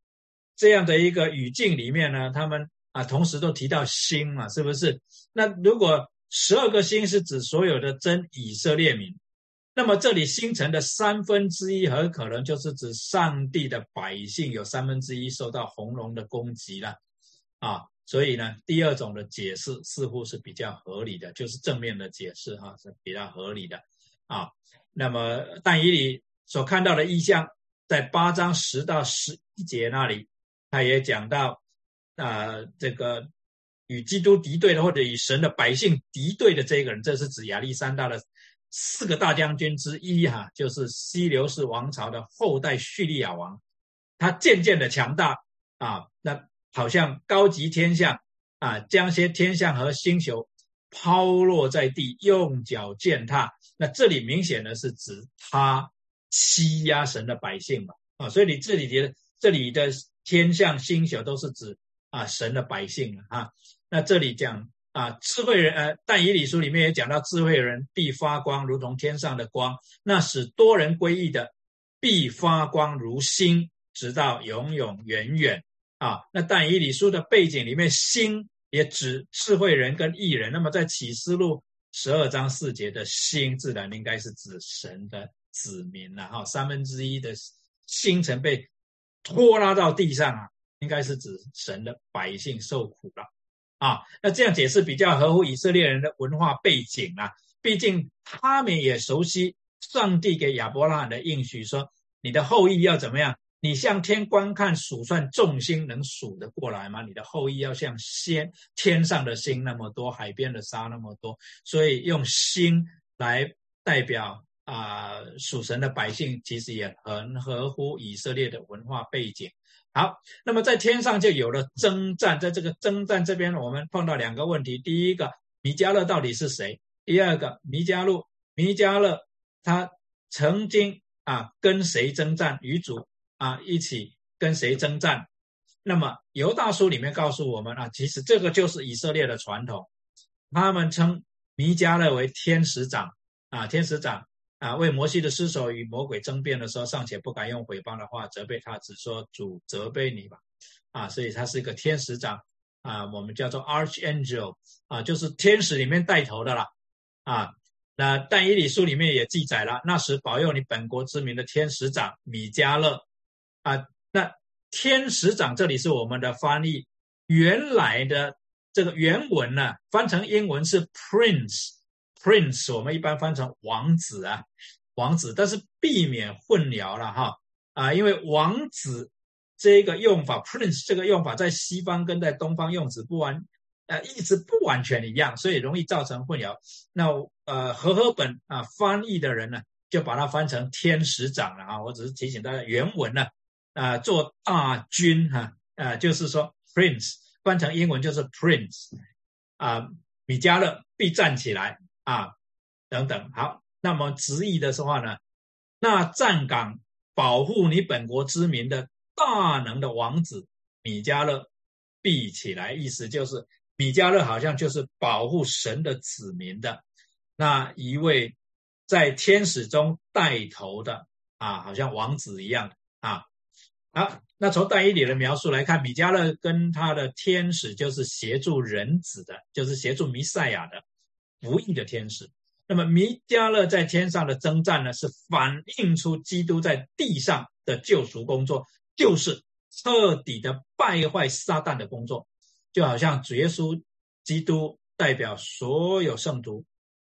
这样的一个语境里面呢，他们啊同时都提到星嘛，是不是？那如果十二个星是指所有的真以色列民，那么这里星辰的三分之一很可能就是指上帝的百姓有三分之一受到红龙的攻击了啊。所以呢，第二种的解释似乎是比较合理的，就是正面的解释哈是比较合理的啊。那么但以理所看到的意象，在八章十到十一节那里，他也讲到啊，这个与基督敌对的或者与神的百姓敌对的这个人，这是指亚历山大的四个大将军之一哈，就是西流士王朝的后代叙利亚王，他渐渐的强大啊，那。好像高级天象啊，将些天象和星球抛落在地，用脚践踏。那这里明显的是指他欺压神的百姓嘛啊，所以你这里觉得这里的天象星球都是指啊神的百姓了哈。那这里讲啊智慧人呃，但以理书里面也讲到智慧人必发光，如同天上的光，那使多人归义的必发光如星，直到永永远远。啊，那但以理书的背景里面，星也指智慧人跟异人。那么在启示录十二章四节的星，自然应该是指神的子民了。哈，三分之一的星辰被拖拉到地上啊，应该是指神的百姓受苦了。啊，那这样解释比较合乎以色列人的文化背景啊。毕竟他们也熟悉上帝给亚伯拉罕的应许，说你的后裔要怎么样。你向天观看数算众星，能数得过来吗？你的后裔要像仙天上的星那么多，海边的沙那么多，所以用星来代表啊属神的百姓，其实也很合乎以色列的文化背景。好，那么在天上就有了征战，在这个征战这边，我们碰到两个问题：第一个，米迦勒到底是谁？第二个，米迦勒，米迦勒他曾经啊跟谁征战？与主。啊，一起跟谁征战？那么犹大书里面告诉我们啊，其实这个就是以色列的传统。他们称弥迦勒为天使长啊，天使长啊，为摩西的尸首与魔鬼争辩的时候，尚且不敢用诽谤的话责备他，只说主责备你吧。啊，所以他是一个天使长啊，我们叫做 Archangel 啊，就是天使里面带头的啦。啊，那但以理书里面也记载了，那时保佑你本国之民的天使长米迦勒。啊，那天使长这里是我们的翻译，原来的这个原文呢，翻成英文是 Prince Prince 我们一般翻成王子啊，王子，但是避免混淆了哈啊，因为王子这个用法，prince 这个用法在西方跟在东方用词不完，呃，一直不完全一样，所以容易造成混淆。那呃，和合本啊翻译的人呢，就把它翻成天使长了啊，我只是提醒大家原文呢。啊，做大军哈，啊，就是说，prince 翻成英文就是 prince，啊，米迦勒必站起来啊，等等。好，那么直译的说话呢，那站岗保护你本国之民的大能的王子米迦勒闭起来，意思就是米迦勒好像就是保护神的子民的那一位在天使中带头的啊，好像王子一样啊。好，那从但以理的描述来看，米迦勒跟他的天使就是协助人子的，就是协助弥赛亚的服役的天使。那么米迦勒在天上的征战呢，是反映出基督在地上的救赎工作，就是彻底的败坏撒旦的工作。就好像主耶稣基督代表所有圣徒，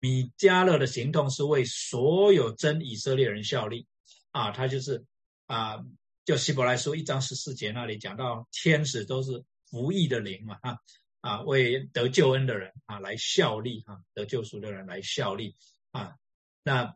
米迦勒的行动是为所有真以色列人效力啊，他就是啊。就希伯来书一章十四节那里讲到，天使都是服役的灵嘛，哈啊，为得救恩的人啊来效力，哈得救赎的人来效力啊。那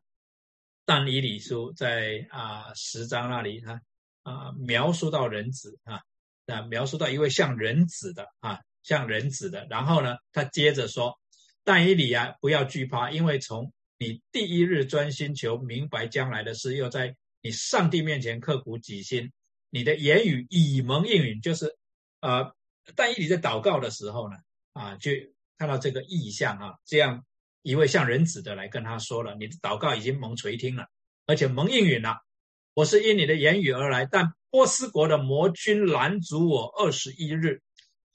但以理书在啊十章那里，他啊描述到人子啊，那描述到一位像人子的啊，像人子的。然后呢，他接着说，但以理啊，不要惧怕，因为从你第一日专心求明白将来的事，又在。你上帝面前刻苦己心，你的言语以蒙应允，就是呃，但以理在祷告的时候呢，啊，就看到这个意象啊，这样一位像人子的来跟他说了，你的祷告已经蒙垂听了，而且蒙应允了。我是因你的言语而来，但波斯国的魔君拦阻我二十一日。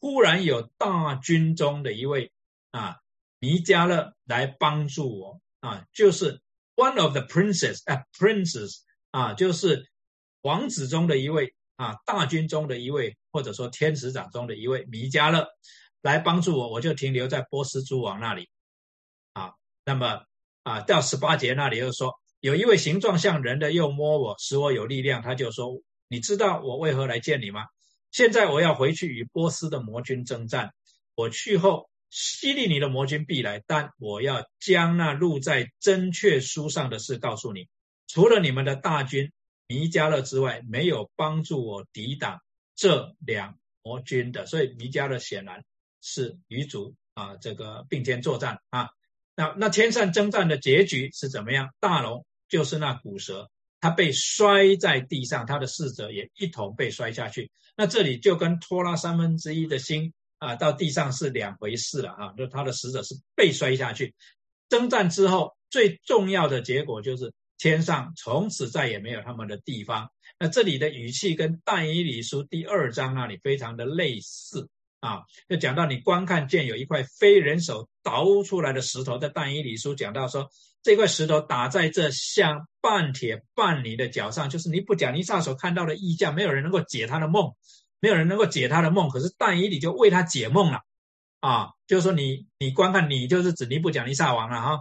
忽然有大军中的一位啊，尼迦勒来帮助我啊，就是 one of the princes 啊，princes 啊，就是王子中的一位啊，大军中的一位，或者说天使长中的一位弥迦勒来帮助我，我就停留在波斯诸王那里啊。那么啊，到十八节那里又说。有一位形状像人的又摸我，使我有力量。他就说：“你知道我为何来见你吗？现在我要回去与波斯的魔军征战。我去后，西利尼的魔军必来，但我要将那录在真确书上的事告诉你。除了你们的大军弥迦勒之外，没有帮助我抵挡这两魔军的。所以弥迦勒显然是与主啊这个并肩作战啊。那那天上征战的结局是怎么样？大龙。”就是那骨蛇，它被摔在地上，它的侍者也一同被摔下去。那这里就跟拖拉三分之一的心啊，到地上是两回事了啊。就他的使者是被摔下去。征战之后，最重要的结果就是天上从此再也没有他们的地方。那这里的语气跟但以理书第二章那里非常的类似啊，就讲到你观看见有一块非人手凿出来的石头，在但以理书讲到说。这块石头打在这像半铁半泥的脚上，就是尼布甲尼撒所看到的异象，没有人能够解他的梦，没有人能够解他的梦。可是但以理就为他解梦了，啊，就是说你你观看你就是指尼布甲尼撒王了哈，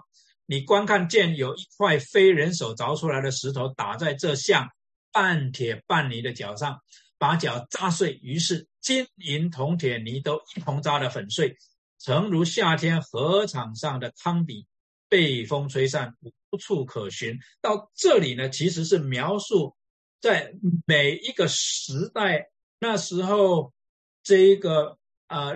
你观看见有一块非人手凿出来的石头打在这像半铁半泥的脚上，把脚扎碎，于是金银铜铁泥都一同扎得粉碎，诚如夏天河场上的汤比。被风吹散，无处可寻。到这里呢，其实是描述在每一个时代，那时候这一个啊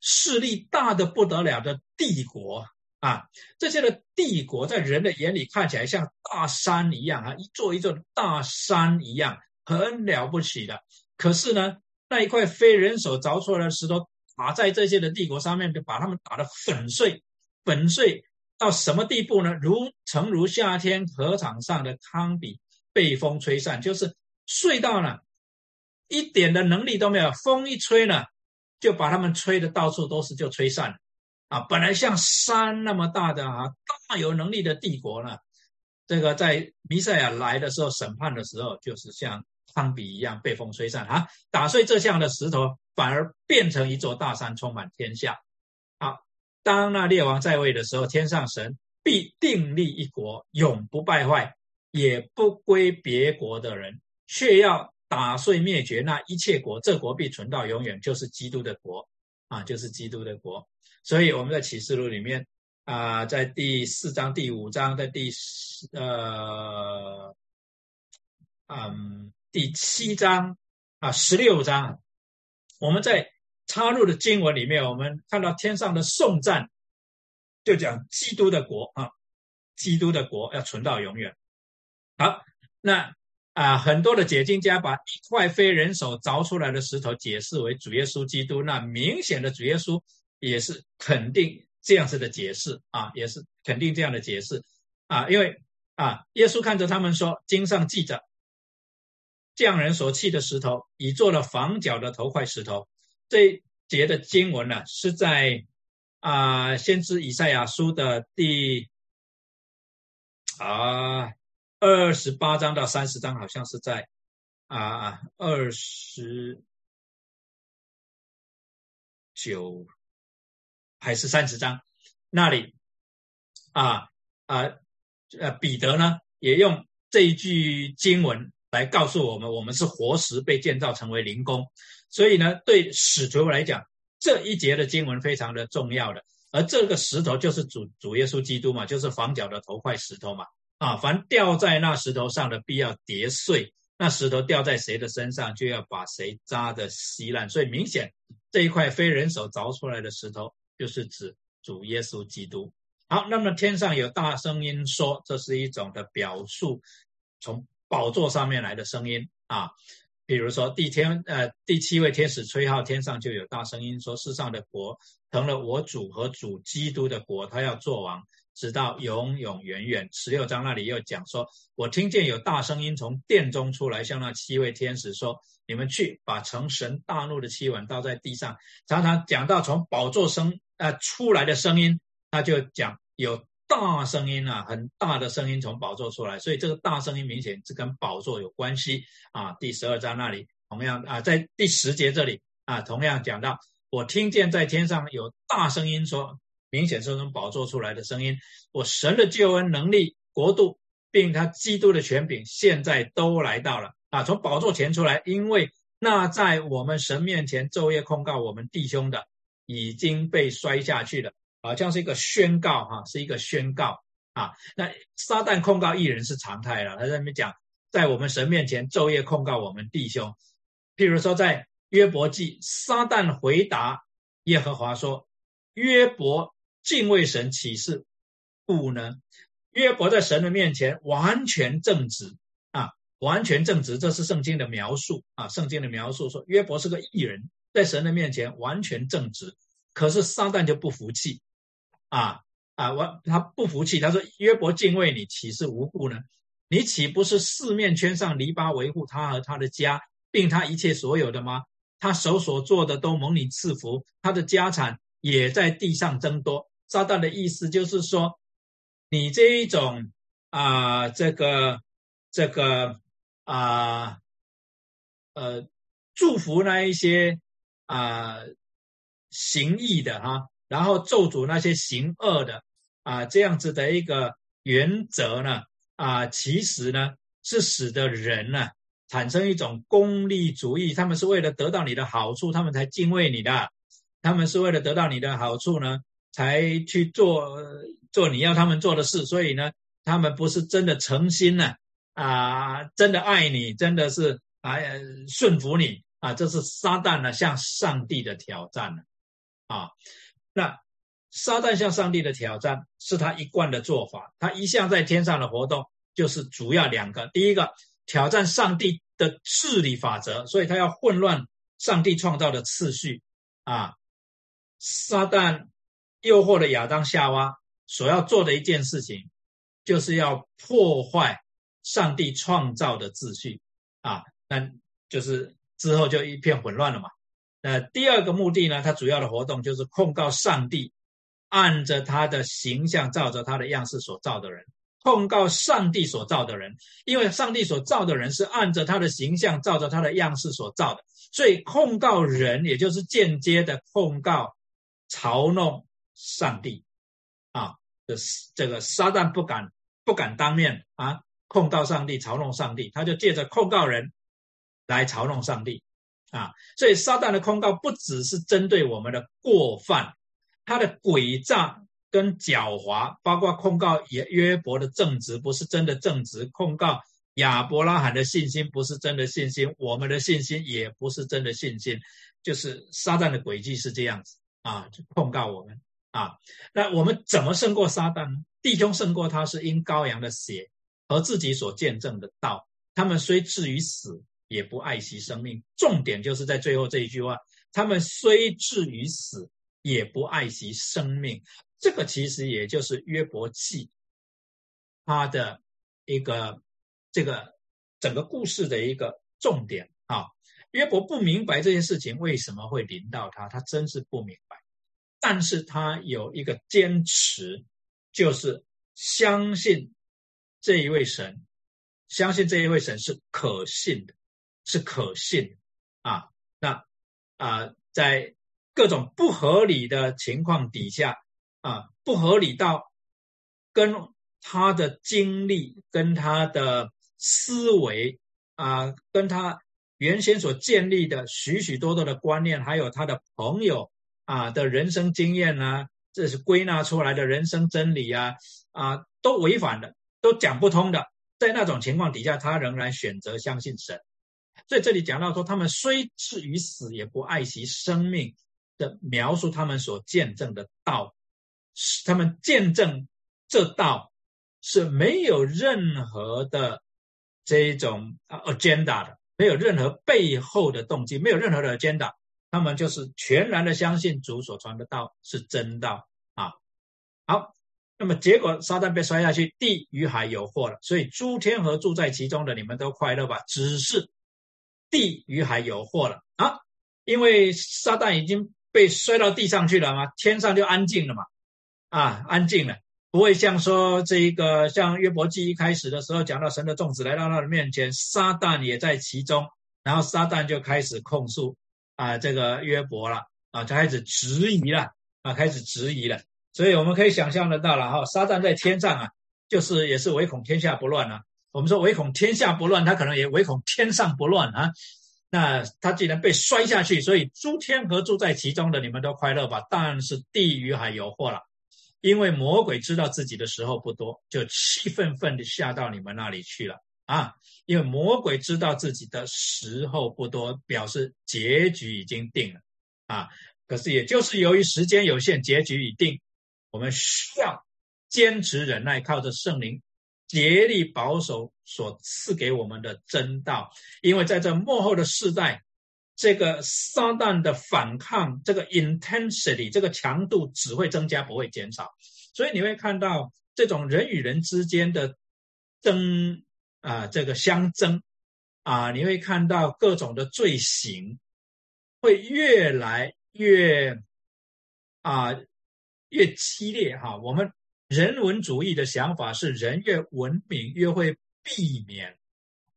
势力大的不得了的帝国啊，这些的帝国在人的眼里看起来像大山一样啊，一座一座大山一样，很了不起的。可是呢，那一块非人手凿出来的石头打在这些的帝国上面，就把他们打得粉碎，粉碎。到什么地步呢？如诚如夏天河场上的康比被风吹散，就是碎到呢，一点的能力都没有。风一吹呢，就把他们吹的到处都是，就吹散了。啊，本来像山那么大的啊，大有能力的帝国呢，这个在弥赛亚来的时候审判的时候，就是像康比一样被风吹散啊，打碎这项的石头，反而变成一座大山，充满天下。当那列王在位的时候，天上神必定立一国，永不败坏，也不归别国的人，却要打碎灭绝那一切国，这国必存到永远，就是基督的国啊，就是基督的国。所以我们在启示录里面啊，在第四章、第五章，在第四呃嗯第七章啊十六章，我们在。插入的经文里面，我们看到天上的颂赞，就讲基督的国啊，基督的国要存到永远。好，那啊，很多的解经家把一块非人手凿出来的石头解释为主耶稣基督，那明显的主耶稣也是肯定这样子的解释啊，也是肯定这样的解释啊，因为啊，耶稣看着他们说，经上记着，匠人所砌的石头，已做了房角的头块石头。这一节的经文呢，是在啊先知以赛亚书的第啊二十八章到三十章，好像是在啊二十九还是三十章那里啊啊呃彼得呢也用这一句经文来告诉我们，我们是活石被建造成为灵宫。所以呢，对使徒来讲，这一节的经文非常的重要的。而这个石头就是主主耶稣基督嘛，就是房角的头块石头嘛。啊，凡掉在那石头上的，必要跌碎；那石头掉在谁的身上，就要把谁扎的稀烂。所以明显，这一块非人手凿出来的石头，就是指主耶稣基督。好，那么天上有大声音说，这是一种的表述，从宝座上面来的声音啊。比如说第天呃第七位天使吹号，天上就有大声音说：世上的国成了我主和主基督的国，他要做王，直到永永远远。十六章那里又讲说：我听见有大声音从殿中出来，向那七位天使说：你们去把成神大怒的七碗倒在地上。常常讲到从宝座声啊出来的声音，他就讲有。大声音啊，很大的声音从宝座出来，所以这个大声音明显是跟宝座有关系啊。第十二章那里同样啊，在第十节这里啊，同样讲到，我听见在天上有大声音说，明显是从宝座出来的声音。我神的救恩能力、国度，并他基督的权柄，现在都来到了啊，从宝座前出来，因为那在我们神面前昼夜控告我们弟兄的，已经被摔下去了。好像是一个宣告哈，是一个宣告啊。那撒旦控告艺人是常态了。他在那边讲，在我们神面前昼夜控告我们弟兄。譬如说，在约伯记，撒旦回答耶和华说：“约伯敬畏神，岂是不呢？”约伯在神的面前完全正直啊，完全正直，这是圣经的描述啊。圣经的描述说，约伯是个艺人，在神的面前完全正直。可是撒旦就不服气。啊啊！我他不服气，他说：“约伯敬畏你，岂是无故呢？你岂不是四面圈上篱笆维护他和他的家，并他一切所有的吗？他手所做的都蒙你赐福，他的家产也在地上增多。”撒旦的意思就是说，你这一种啊，这个这个啊呃，祝福那一些啊行义的哈。然后咒诅那些行恶的啊，这样子的一个原则呢啊，其实呢是使得人呢产生一种功利主义。他们是为了得到你的好处，他们才敬畏你的；他们是为了得到你的好处呢，才去做做你要他们做的事。所以呢，他们不是真的诚心呢啊，真的爱你，真的是啊顺服你啊。这是撒旦呢向上帝的挑战呢啊。那撒旦向上帝的挑战是他一贯的做法，他一向在天上的活动就是主要两个：第一个挑战上帝的治理法则，所以他要混乱上帝创造的次序啊。撒旦诱惑了亚当夏娃所要做的一件事情，就是要破坏上帝创造的秩序啊，那就是之后就一片混乱了嘛。呃，第二个目的呢，他主要的活动就是控告上帝，按着他的形象，照着他的样式所造的人，控告上帝所造的人，因为上帝所造的人是按着他的形象，照着他的样式所造的，所以控告人，也就是间接的控告、嘲弄上帝啊。这这个撒旦不敢不敢当面啊控告上帝、嘲弄上帝，他就借着控告人来嘲弄上帝。啊，所以撒旦的控告不只是针对我们的过犯，他的诡诈跟狡猾，包括控告约约伯的正直不是真的正直，控告亚伯拉罕的信心不是真的信心，我们的信心也不是真的信心，就是撒旦的诡计是这样子啊，控告我们啊。那我们怎么胜过撒旦呢？弟兄胜过他是因羔羊的血和自己所见证的道，他们虽至于死。也不爱惜生命，重点就是在最后这一句话：他们虽至于死，也不爱惜生命。这个其实也就是约伯记他的一个这个整个故事的一个重点啊。约伯不明白这件事情为什么会临到他，他真是不明白。但是他有一个坚持，就是相信这一位神，相信这一位神是可信的。是可信啊，那啊，在各种不合理的情况底下啊，不合理到跟他的经历、跟他的思维啊，跟他原先所建立的许许多多的观念，还有他的朋友啊的人生经验呢，这是归纳出来的人生真理啊啊，都违反的，都讲不通的。在那种情况底下，他仍然选择相信神。所以这里讲到说，他们虽至于死，也不爱惜生命的描述，他们所见证的道，是他们见证这道是没有任何的这种 agenda 的没有任何背后的动机，没有任何的奸党，他们就是全然的相信主所传的道是真道啊。好，那么结果撒旦被摔下去，地与海有祸了，所以诸天和住在其中的你们都快乐吧。只是地与海有祸了啊，因为撒旦已经被摔到地上去了嘛，天上就安静了嘛，啊，安静了。不会像说这一个像约伯记一开始的时候讲到神的众子来到他的面前，撒旦也在其中，然后撒旦就开始控诉啊这个约伯了啊，就开始质疑了啊，开始质疑了。所以我们可以想象得到了哈，撒旦在天上啊，就是也是唯恐天下不乱啊。我们说唯恐天下不乱，他可能也唯恐天上不乱啊。那他既然被摔下去，所以诸天和住在其中的你们都快乐吧。但是地狱还有祸了。因为魔鬼知道自己的时候不多，就气愤愤的下到你们那里去了啊！因为魔鬼知道自己的时候不多，表示结局已经定了啊！可是也就是由于时间有限，结局已定，我们需要坚持忍耐，靠着圣灵竭力保守所赐给我们的真道，因为在这幕后的世代。这个撒旦的反抗，这个 intensity，这个强度只会增加，不会减少。所以你会看到这种人与人之间的争啊，这个相争啊，你会看到各种的罪行会越来越啊越激烈哈。我们人文主义的想法是，人越文明越会避免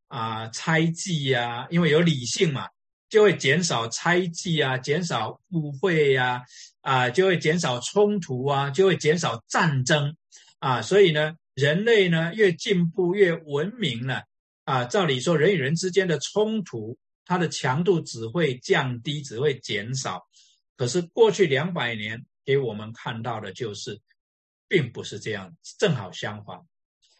啊猜忌呀，因为有理性嘛。就会减少猜忌啊，减少误会呀，啊，就会减少冲突啊，就会减少战争啊。所以呢，人类呢越进步越文明了啊。照理说，人与人之间的冲突，它的强度只会降低，只会减少。可是过去两百年给我们看到的就是，并不是这样，正好相反，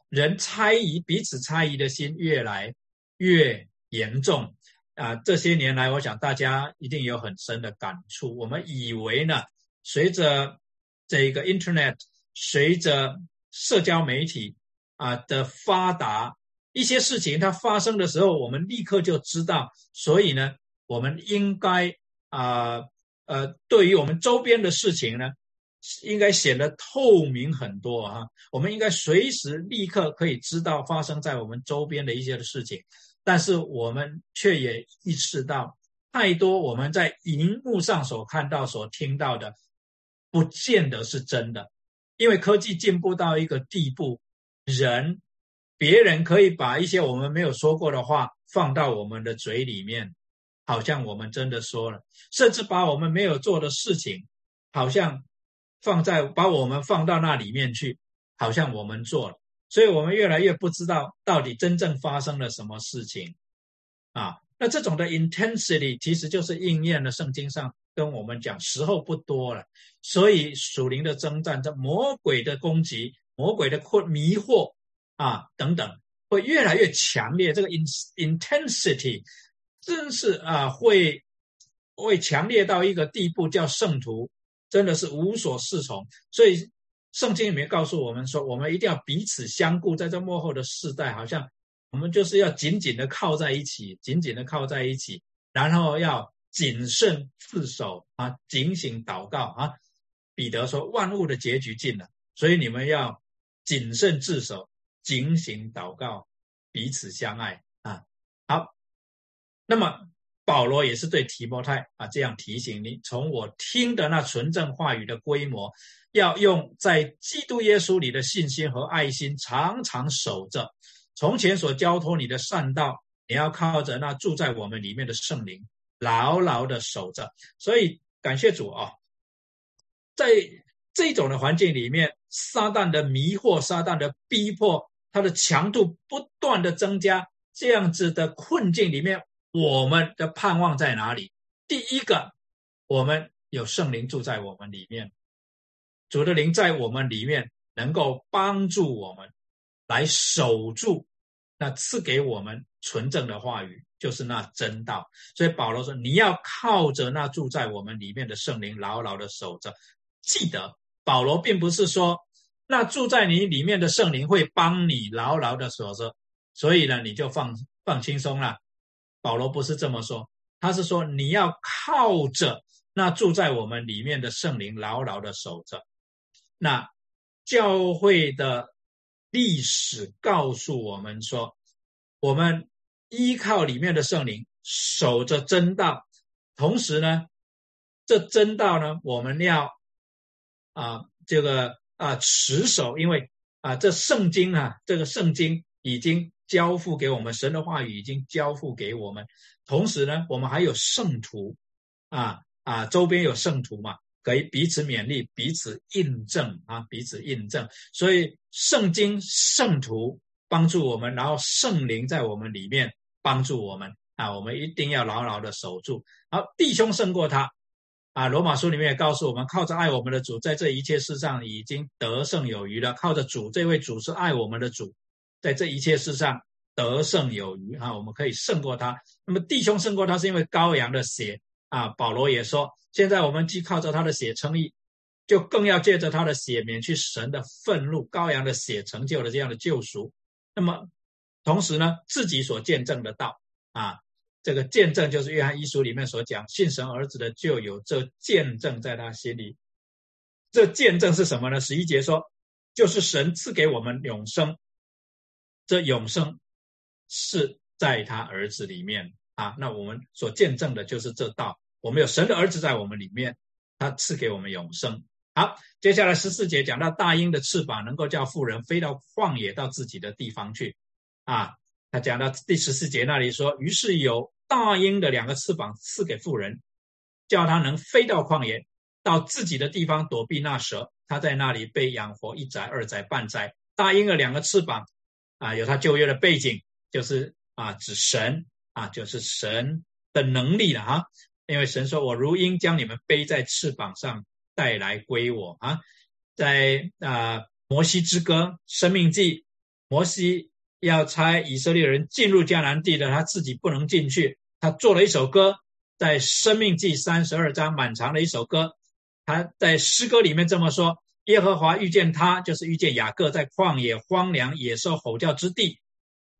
人猜疑彼此猜疑的心越来越严重。啊，这些年来，我想大家一定有很深的感触。我们以为呢，随着这个 Internet，随着社交媒体啊的发达，一些事情它发生的时候，我们立刻就知道。所以呢，我们应该啊呃，对于我们周边的事情呢，应该显得透明很多哈。我们应该随时立刻可以知道发生在我们周边的一些的事情。但是我们却也意识到，太多我们在荧幕上所看到、所听到的，不见得是真的。因为科技进步到一个地步，人、别人可以把一些我们没有说过的话放到我们的嘴里面，好像我们真的说了；甚至把我们没有做的事情，好像放在把我们放到那里面去，好像我们做了。所以我们越来越不知道到底真正发生了什么事情，啊，那这种的 intensity 其实就是应验了圣经上跟我们讲时候不多了，所以属灵的征战，这魔鬼的攻击、魔鬼的困迷惑啊等等，会越来越强烈。这个 in intensity 真是啊，会会强烈到一个地步，叫圣徒真的是无所适从。所以。圣经里面告诉我们说，我们一定要彼此相顾，在这幕后的世代，好像我们就是要紧紧的靠在一起，紧紧的靠在一起，然后要谨慎自守啊，警醒祷告啊。彼得说，万物的结局近了，所以你们要谨慎自守，警醒祷告，彼此相爱啊。好，那么保罗也是对提摩太啊这样提醒你：从我听的那纯正话语的规模。要用在基督耶稣里的信心和爱心，常常守着从前所交托你的善道。你要靠着那住在我们里面的圣灵，牢牢的守着。所以感谢主啊，在这种的环境里面，撒旦的迷惑、撒旦的逼迫，它的强度不断的增加。这样子的困境里面，我们的盼望在哪里？第一个，我们有圣灵住在我们里面。主的灵在我们里面，能够帮助我们来守住那赐给我们纯正的话语，就是那真道。所以保罗说：“你要靠着那住在我们里面的圣灵，牢牢的守着。”记得，保罗并不是说那住在你里面的圣灵会帮你牢牢的守着，所以呢，你就放放轻松了保罗不是这么说，他是说你要靠着那住在我们里面的圣灵，牢牢的守着。那教会的历史告诉我们说，我们依靠里面的圣灵，守着真道。同时呢，这真道呢，我们要啊，这个啊持守，因为啊，这圣经啊，这个圣经已经交付给我们，神的话语已经交付给我们。同时呢，我们还有圣徒啊啊，周边有圣徒嘛。可以彼此勉励，彼此印证啊，彼此印证。所以圣经圣徒帮助我们，然后圣灵在我们里面帮助我们啊，我们一定要牢牢的守住。好，弟兄胜过他啊。罗马书里面也告诉我们，靠着爱我们的主，在这一切事上已经得胜有余了。靠着主，这位主是爱我们的主，在这一切事上得胜有余啊，我们可以胜过他。那么弟兄胜过他，是因为羔羊的血啊。保罗也说。现在我们既靠着他的血称义，就更要借着他的血免去神的愤怒。羔羊的血成就了这样的救赎。那么，同时呢，自己所见证的道啊，这个见证就是约翰一书里面所讲，信神儿子的就有这见证在他心里。这见证是什么呢？十一节说，就是神赐给我们永生。这永生是在他儿子里面啊。那我们所见证的就是这道。我们有神的儿子在我们里面，他赐给我们永生。好，接下来十四节讲到大鹰的翅膀能够叫富人飞到旷野到自己的地方去。啊，他讲到第十四节那里说，于是有大鹰的两个翅膀赐给富人，叫他能飞到旷野到自己的地方躲避那蛇。他在那里被养活一载、二载、半载。大鹰的两个翅膀啊，有他旧约的背景，就是啊指神啊，就是神的能力了哈。因为神说：“我如鹰将你们背在翅膀上带来归我啊！”在啊，摩西之歌、生命记，摩西要差以色列人进入迦南地的，他自己不能进去，他做了一首歌，在生命记三十二章满长的一首歌，他在诗歌里面这么说：“耶和华遇见他，就是遇见雅各，在旷野荒凉野兽吼叫之地。”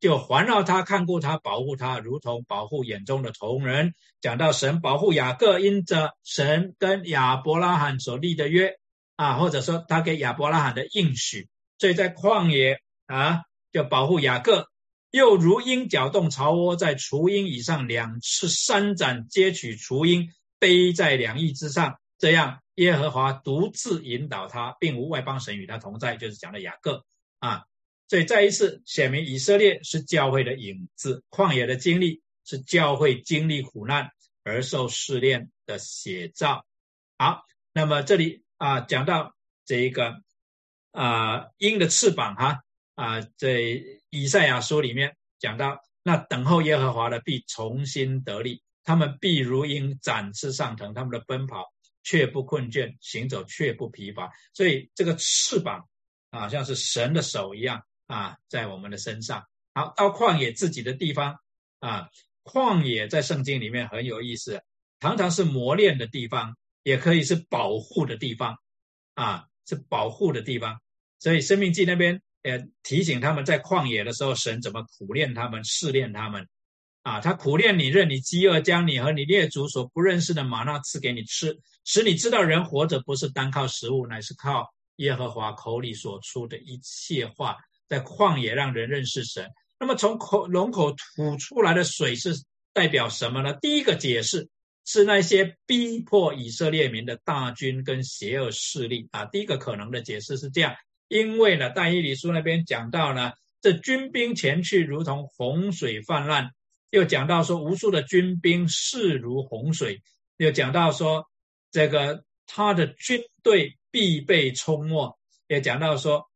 就环绕他，看顾他，保护他，如同保护眼中的同人。讲到神保护雅各，因着神跟亚伯拉罕所立的约啊，或者说他给亚伯拉罕的应许，所以在旷野啊，就保护雅各。又如鹰搅动巢窝，在雏鹰以上两次三展，接取雏鹰，背在两翼之上。这样，耶和华独自引导他，并无外邦神与他同在，就是讲的雅各啊。所以再一次显明，以色列是教会的影子，旷野的经历是教会经历苦难而受试炼的写照。好，那么这里啊讲到这一个啊鹰的翅膀哈啊，在以赛亚书里面讲到，那等候耶和华的必重新得力，他们必如鹰展翅上腾，他们的奔跑却不困倦，行走却不疲乏。所以这个翅膀啊，像是神的手一样。啊，在我们的身上。好，到旷野自己的地方啊，旷野在圣经里面很有意思，常常是磨练的地方，也可以是保护的地方啊，是保护的地方。所以生命记那边也提醒他们在旷野的时候，神怎么苦练他们、试炼他们啊？他苦练你，任你饥饿，将你和你列祖所不认识的玛纳赐给你吃，使你知道人活着不是单靠食物，乃是靠耶和华口里所出的一切话。在旷野让人认识神。那么从口龙口吐出来的水是代表什么呢？第一个解释是那些逼迫以色列民的大军跟邪恶势力啊。第一个可能的解释是这样，因为呢，但以理书那边讲到呢，这军兵前去如同洪水泛滥，又讲到说无数的军兵势如洪水，又讲到说这个他的军队必被冲没，也讲到说。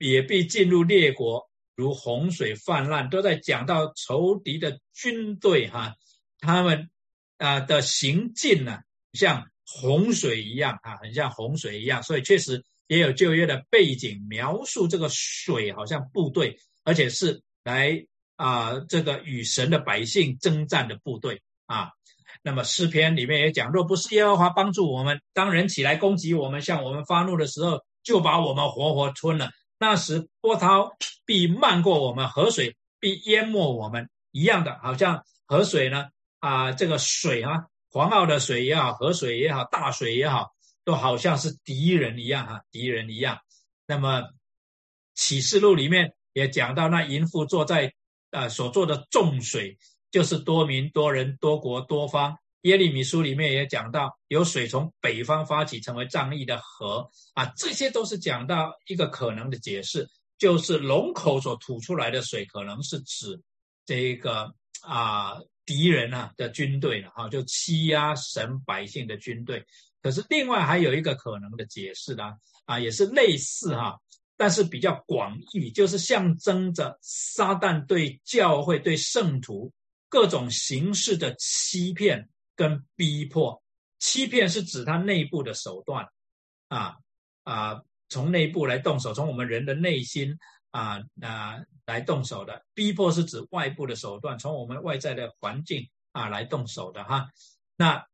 也必进入列国，如洪水泛滥，都在讲到仇敌的军队哈，他们啊的行进呢，像洪水一样啊，很像洪水一样，所以确实也有旧约的背景描述这个水好像部队，而且是来啊这个与神的百姓征战的部队啊。那么诗篇里面也讲，若不是耶和华帮助我们，当人起来攻击我们，向我们发怒的时候，就把我们活活吞了。那时波涛必漫过我们，河水必淹没我们，一样的，好像河水呢啊，这个水啊，黄澳的水也好，河水也好，大水也好，都好像是敌人一样啊，敌人一样。那么启示录里面也讲到，那淫妇坐在啊所做的众水，就是多民、多人、多国、多方。耶利米书里面也讲到，有水从北方发起，成为仗义的河啊，这些都是讲到一个可能的解释，就是龙口所吐出来的水，可能是指这个啊敌人啊的军队了哈，就欺压神百姓的军队。可是另外还有一个可能的解释呢，啊，也是类似哈，但是比较广义，就是象征着撒旦对教会、对圣徒各种形式的欺骗。跟逼迫、欺骗是指他内部的手段，啊啊，从内部来动手，从我们人的内心啊啊来动手的；逼迫是指外部的手段，从我们外在的环境啊来动手的哈。那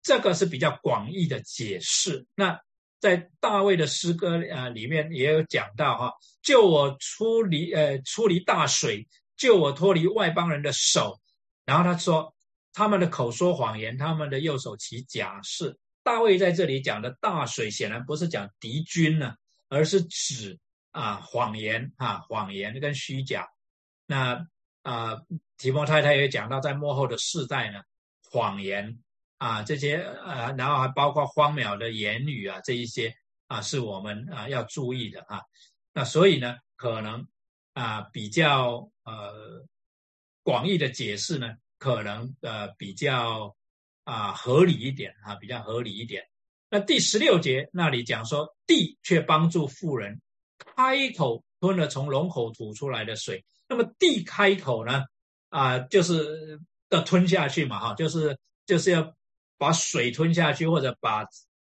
这个是比较广义的解释。那在大卫的诗歌啊里面也有讲到哈，救我出离呃出离大水，救我脱离外邦人的手。然后他说。他们的口说谎言，他们的右手起假誓。大卫在这里讲的大水，显然不是讲敌军呢，而是指啊谎言啊谎言跟虚假。那啊提摩太太也讲到，在幕后的世代呢，谎言啊这些呃，然后还包括荒谬的言语啊这一些啊，是我们啊要注意的啊。那所以呢，可能啊比较呃广义的解释呢。可能呃比较啊合理一点啊，比较合理一点。那第十六节那里讲说，地却帮助富人开口吞了从龙口吐出来的水。那么地开口呢啊，就是要吞下去嘛哈，就是就是要把水吞下去，或者把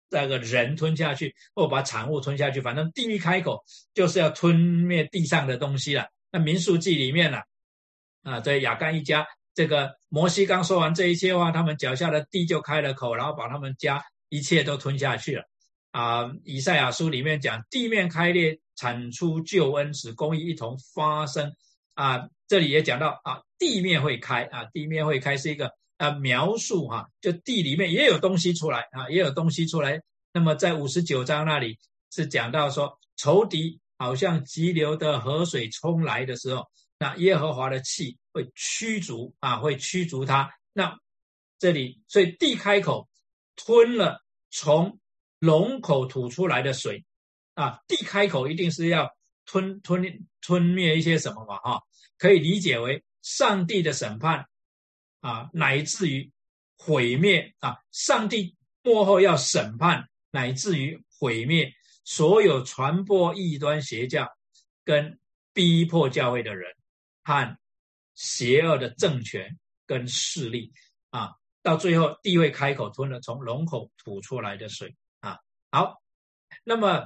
那个人吞下去，或把产物吞下去。反正地一开口就是要吞灭地上的东西了。那民数记里面呢啊，在雅干一家。这个摩西刚说完这一切话，他们脚下的地就开了口，然后把他们家一切都吞下去了。啊，以赛亚书里面讲地面开裂，产出救恩，使公义一同发生。啊，这里也讲到啊，地面会开啊，地面会开是一个啊描述哈，就地里面也有东西出来啊，也有东西出来。那么在五十九章那里是讲到说，仇敌好像急流的河水冲来的时候。那耶和华的气会驱逐啊，会驱逐他。那这里，所以地开口吞了从龙口吐出来的水啊，地开口一定是要吞吞吞灭一些什么嘛？哈，可以理解为上帝的审判啊，乃至于毁灭啊，上帝幕后要审判，乃至于毁灭所有传播异端邪教跟逼迫教会的人。和邪恶的政权跟势力啊，到最后地位开口吞了从龙口吐出来的水啊。好，那么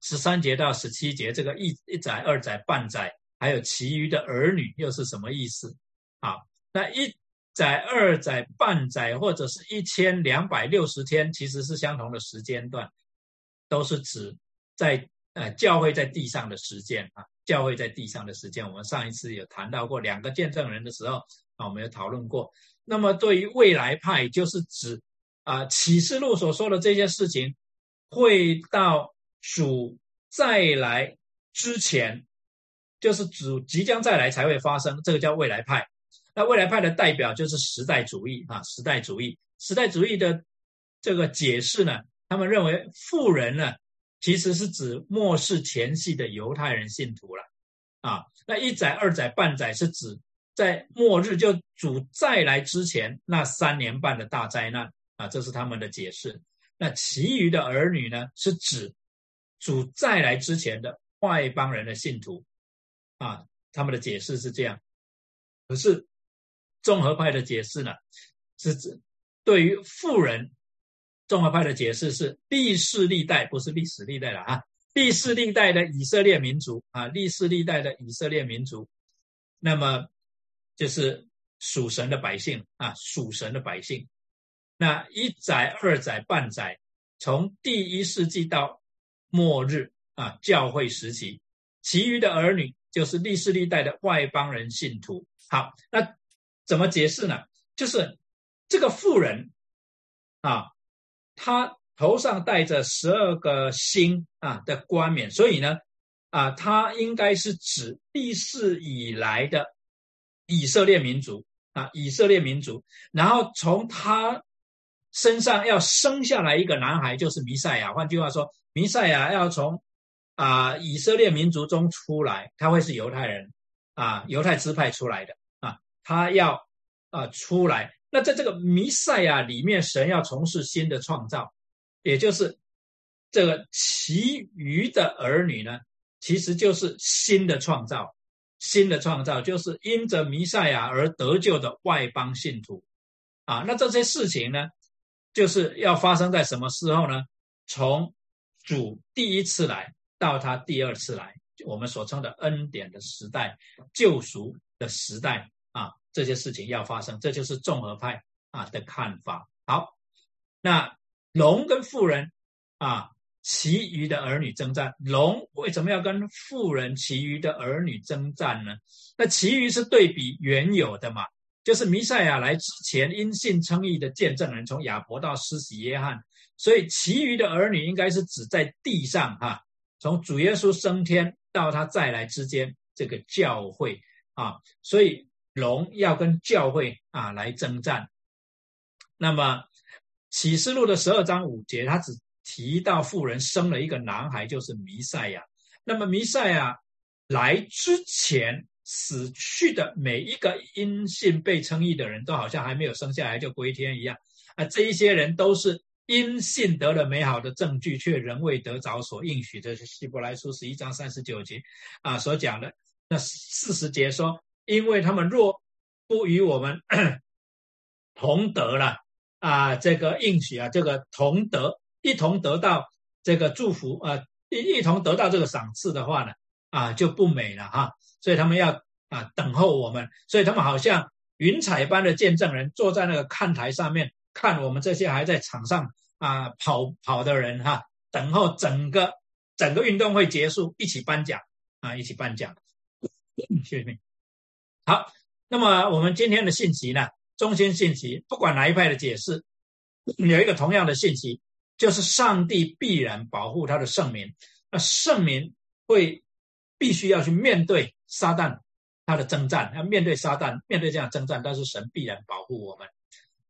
十三节到十七节这个一一载、二载、半载，还有其余的儿女又是什么意思啊？那一载、二载、半载或者是一千两百六十天，其实是相同的时间段，都是指在呃教会在地上的时间啊。教会在地上的时间，我们上一次有谈到过两个见证人的时候啊，我们有讨论过。那么对于未来派，就是指啊启示录所说的这些事情，会到主再来之前，就是主即将再来才会发生，这个叫未来派。那未来派的代表就是时代主义啊，时代主义，时代主义的这个解释呢，他们认为富人呢。其实是指末世前夕的犹太人信徒了，啊，那一载、二载、半载是指在末日就主再来之前那三年半的大灾难啊，这是他们的解释。那其余的儿女呢，是指主再来之前的外邦人的信徒，啊，他们的解释是这样。可是综合派的解释呢，是指对于富人。综合派的解释是历世历代，不是历史历代了啊！历世历代的以色列民族啊，历世历代的以色列民族，那么就是属神的百姓啊，属神的百姓。那一载、二载、半载，从第一世纪到末日啊，教会时期，其余的儿女就是历世历代的外邦人信徒。好，那怎么解释呢？就是这个妇人啊，她头上戴着十二个星啊的冠冕，所以呢，啊，她应该是指历世以来的以色列民族啊，以色列民族。然后从她身上要生下来一个男孩，就是弥赛亚。换句话说，弥赛亚要从啊以色列民族中出来，他会是犹太人啊，犹太支派出来的，他要啊出来。那在这个弥赛亚里面，神要从事新的创造。也就是这个其余的儿女呢，其实就是新的创造，新的创造就是因着弥赛亚而得救的外邦信徒啊。那这些事情呢，就是要发生在什么时候呢？从主第一次来到他第二次来，我们所称的恩典的时代、救赎的时代啊，这些事情要发生，这就是综合派啊的看法。好，那。龙跟妇人啊，其余的儿女征战。龙为什么要跟妇人其余的儿女征战呢？那其余是对比原有的嘛，就是弥赛亚来之前因信称义的见证人，从亚伯到施洗约翰。所以其余的儿女应该是指在地上哈，从主耶稣升天到他再来之间这个教会啊。所以龙要跟教会啊来征战。那么。启示录的十二章五节，他只提到妇人生了一个男孩，就是弥赛亚。那么弥赛亚来之前死去的每一个因信被称义的人都好像还没有生下来就归天一样啊！这一些人都是因信得了美好的证据，却仍未得着所应许的。希伯来书十一章三十九节啊所讲的那四十节说，因为他们若不与我们 *coughs* 同得了。啊，这个应许啊，这个同得一同得到这个祝福啊，一一同得到这个赏赐的话呢，啊就不美了哈。所以他们要啊等候我们，所以他们好像云彩般的见证人坐在那个看台上面看我们这些还在场上啊跑跑的人哈，等候整个整个运动会结束，一起颁奖啊，一起颁奖。谢谢你。好，那么我们今天的信息呢？中心信息，不管哪一派的解释，有一个同样的信息，就是上帝必然保护他的圣民。那圣民会必须要去面对撒旦他的征战，要面对撒旦，面对这样征战，但是神必然保护我们。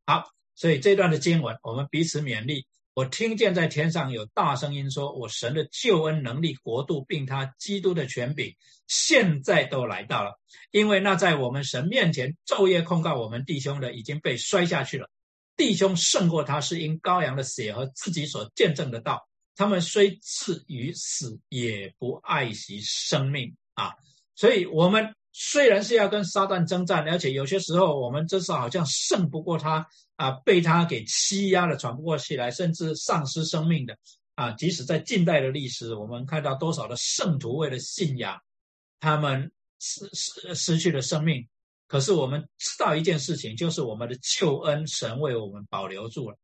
好，所以这段的经文，我们彼此勉励。我听见在天上有大声音说：“我神的救恩能力、国度，并他基督的权柄，现在都来到了。因为那在我们神面前昼夜控告我们弟兄的，已经被摔下去了。弟兄胜过他，是因羔羊的血和自己所见证的道。他们虽至于死，也不爱惜生命啊！所以，我们。”虽然是要跟撒旦征战，而且有些时候我们真是好像胜不过他啊，被他给欺压的喘不过气来，甚至丧失生命的啊。即使在近代的历史，我们看到多少的圣徒为了信仰，他们失失失去了生命。可是我们知道一件事情，就是我们的救恩神为我们保留住了。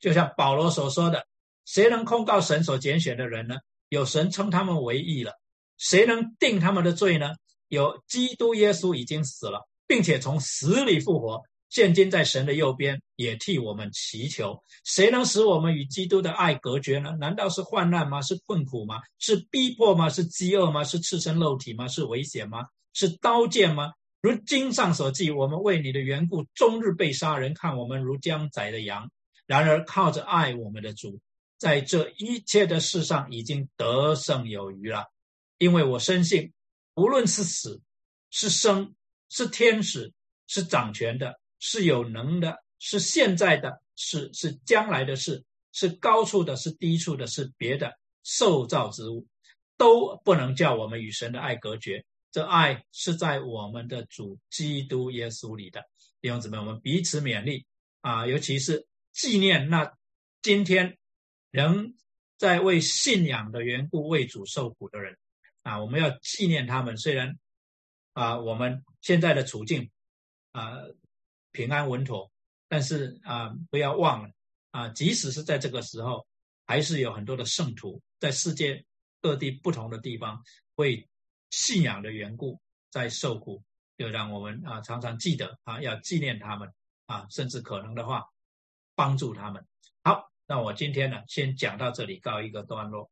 就像保罗所说的：“谁能控告神所拣选的人呢？有神称他们为义了。谁能定他们的罪呢？”有基督耶稣已经死了，并且从死里复活，现今在神的右边，也替我们祈求。谁能使我们与基督的爱隔绝呢？难道是患难吗？是困苦吗？是逼迫吗？是饥饿吗？是赤身肉体吗？是危险吗？是刀剑吗？如经上所记，我们为你的缘故，终日被杀，人看我们如将宰的羊。然而靠着爱我们的主，在这一切的事上已经得胜有余了，因为我深信。无论是死，是生，是天使，是掌权的，是有能的，是现在的，是是将来的事，是高处的，是低处的，是别的受造之物，都不能叫我们与神的爱隔绝。这爱是在我们的主基督耶稣里的弟兄姊妹，我们彼此勉励啊，尤其是纪念那今天仍在为信仰的缘故为主受苦的人。啊，我们要纪念他们。虽然啊，我们现在的处境啊平安稳妥，但是啊，不要忘了啊，即使是在这个时候，还是有很多的圣徒在世界各地不同的地方为信仰的缘故在受苦就让我们啊常常记得啊，要纪念他们啊，甚至可能的话帮助他们。好，那我今天呢，先讲到这里，告一个段落。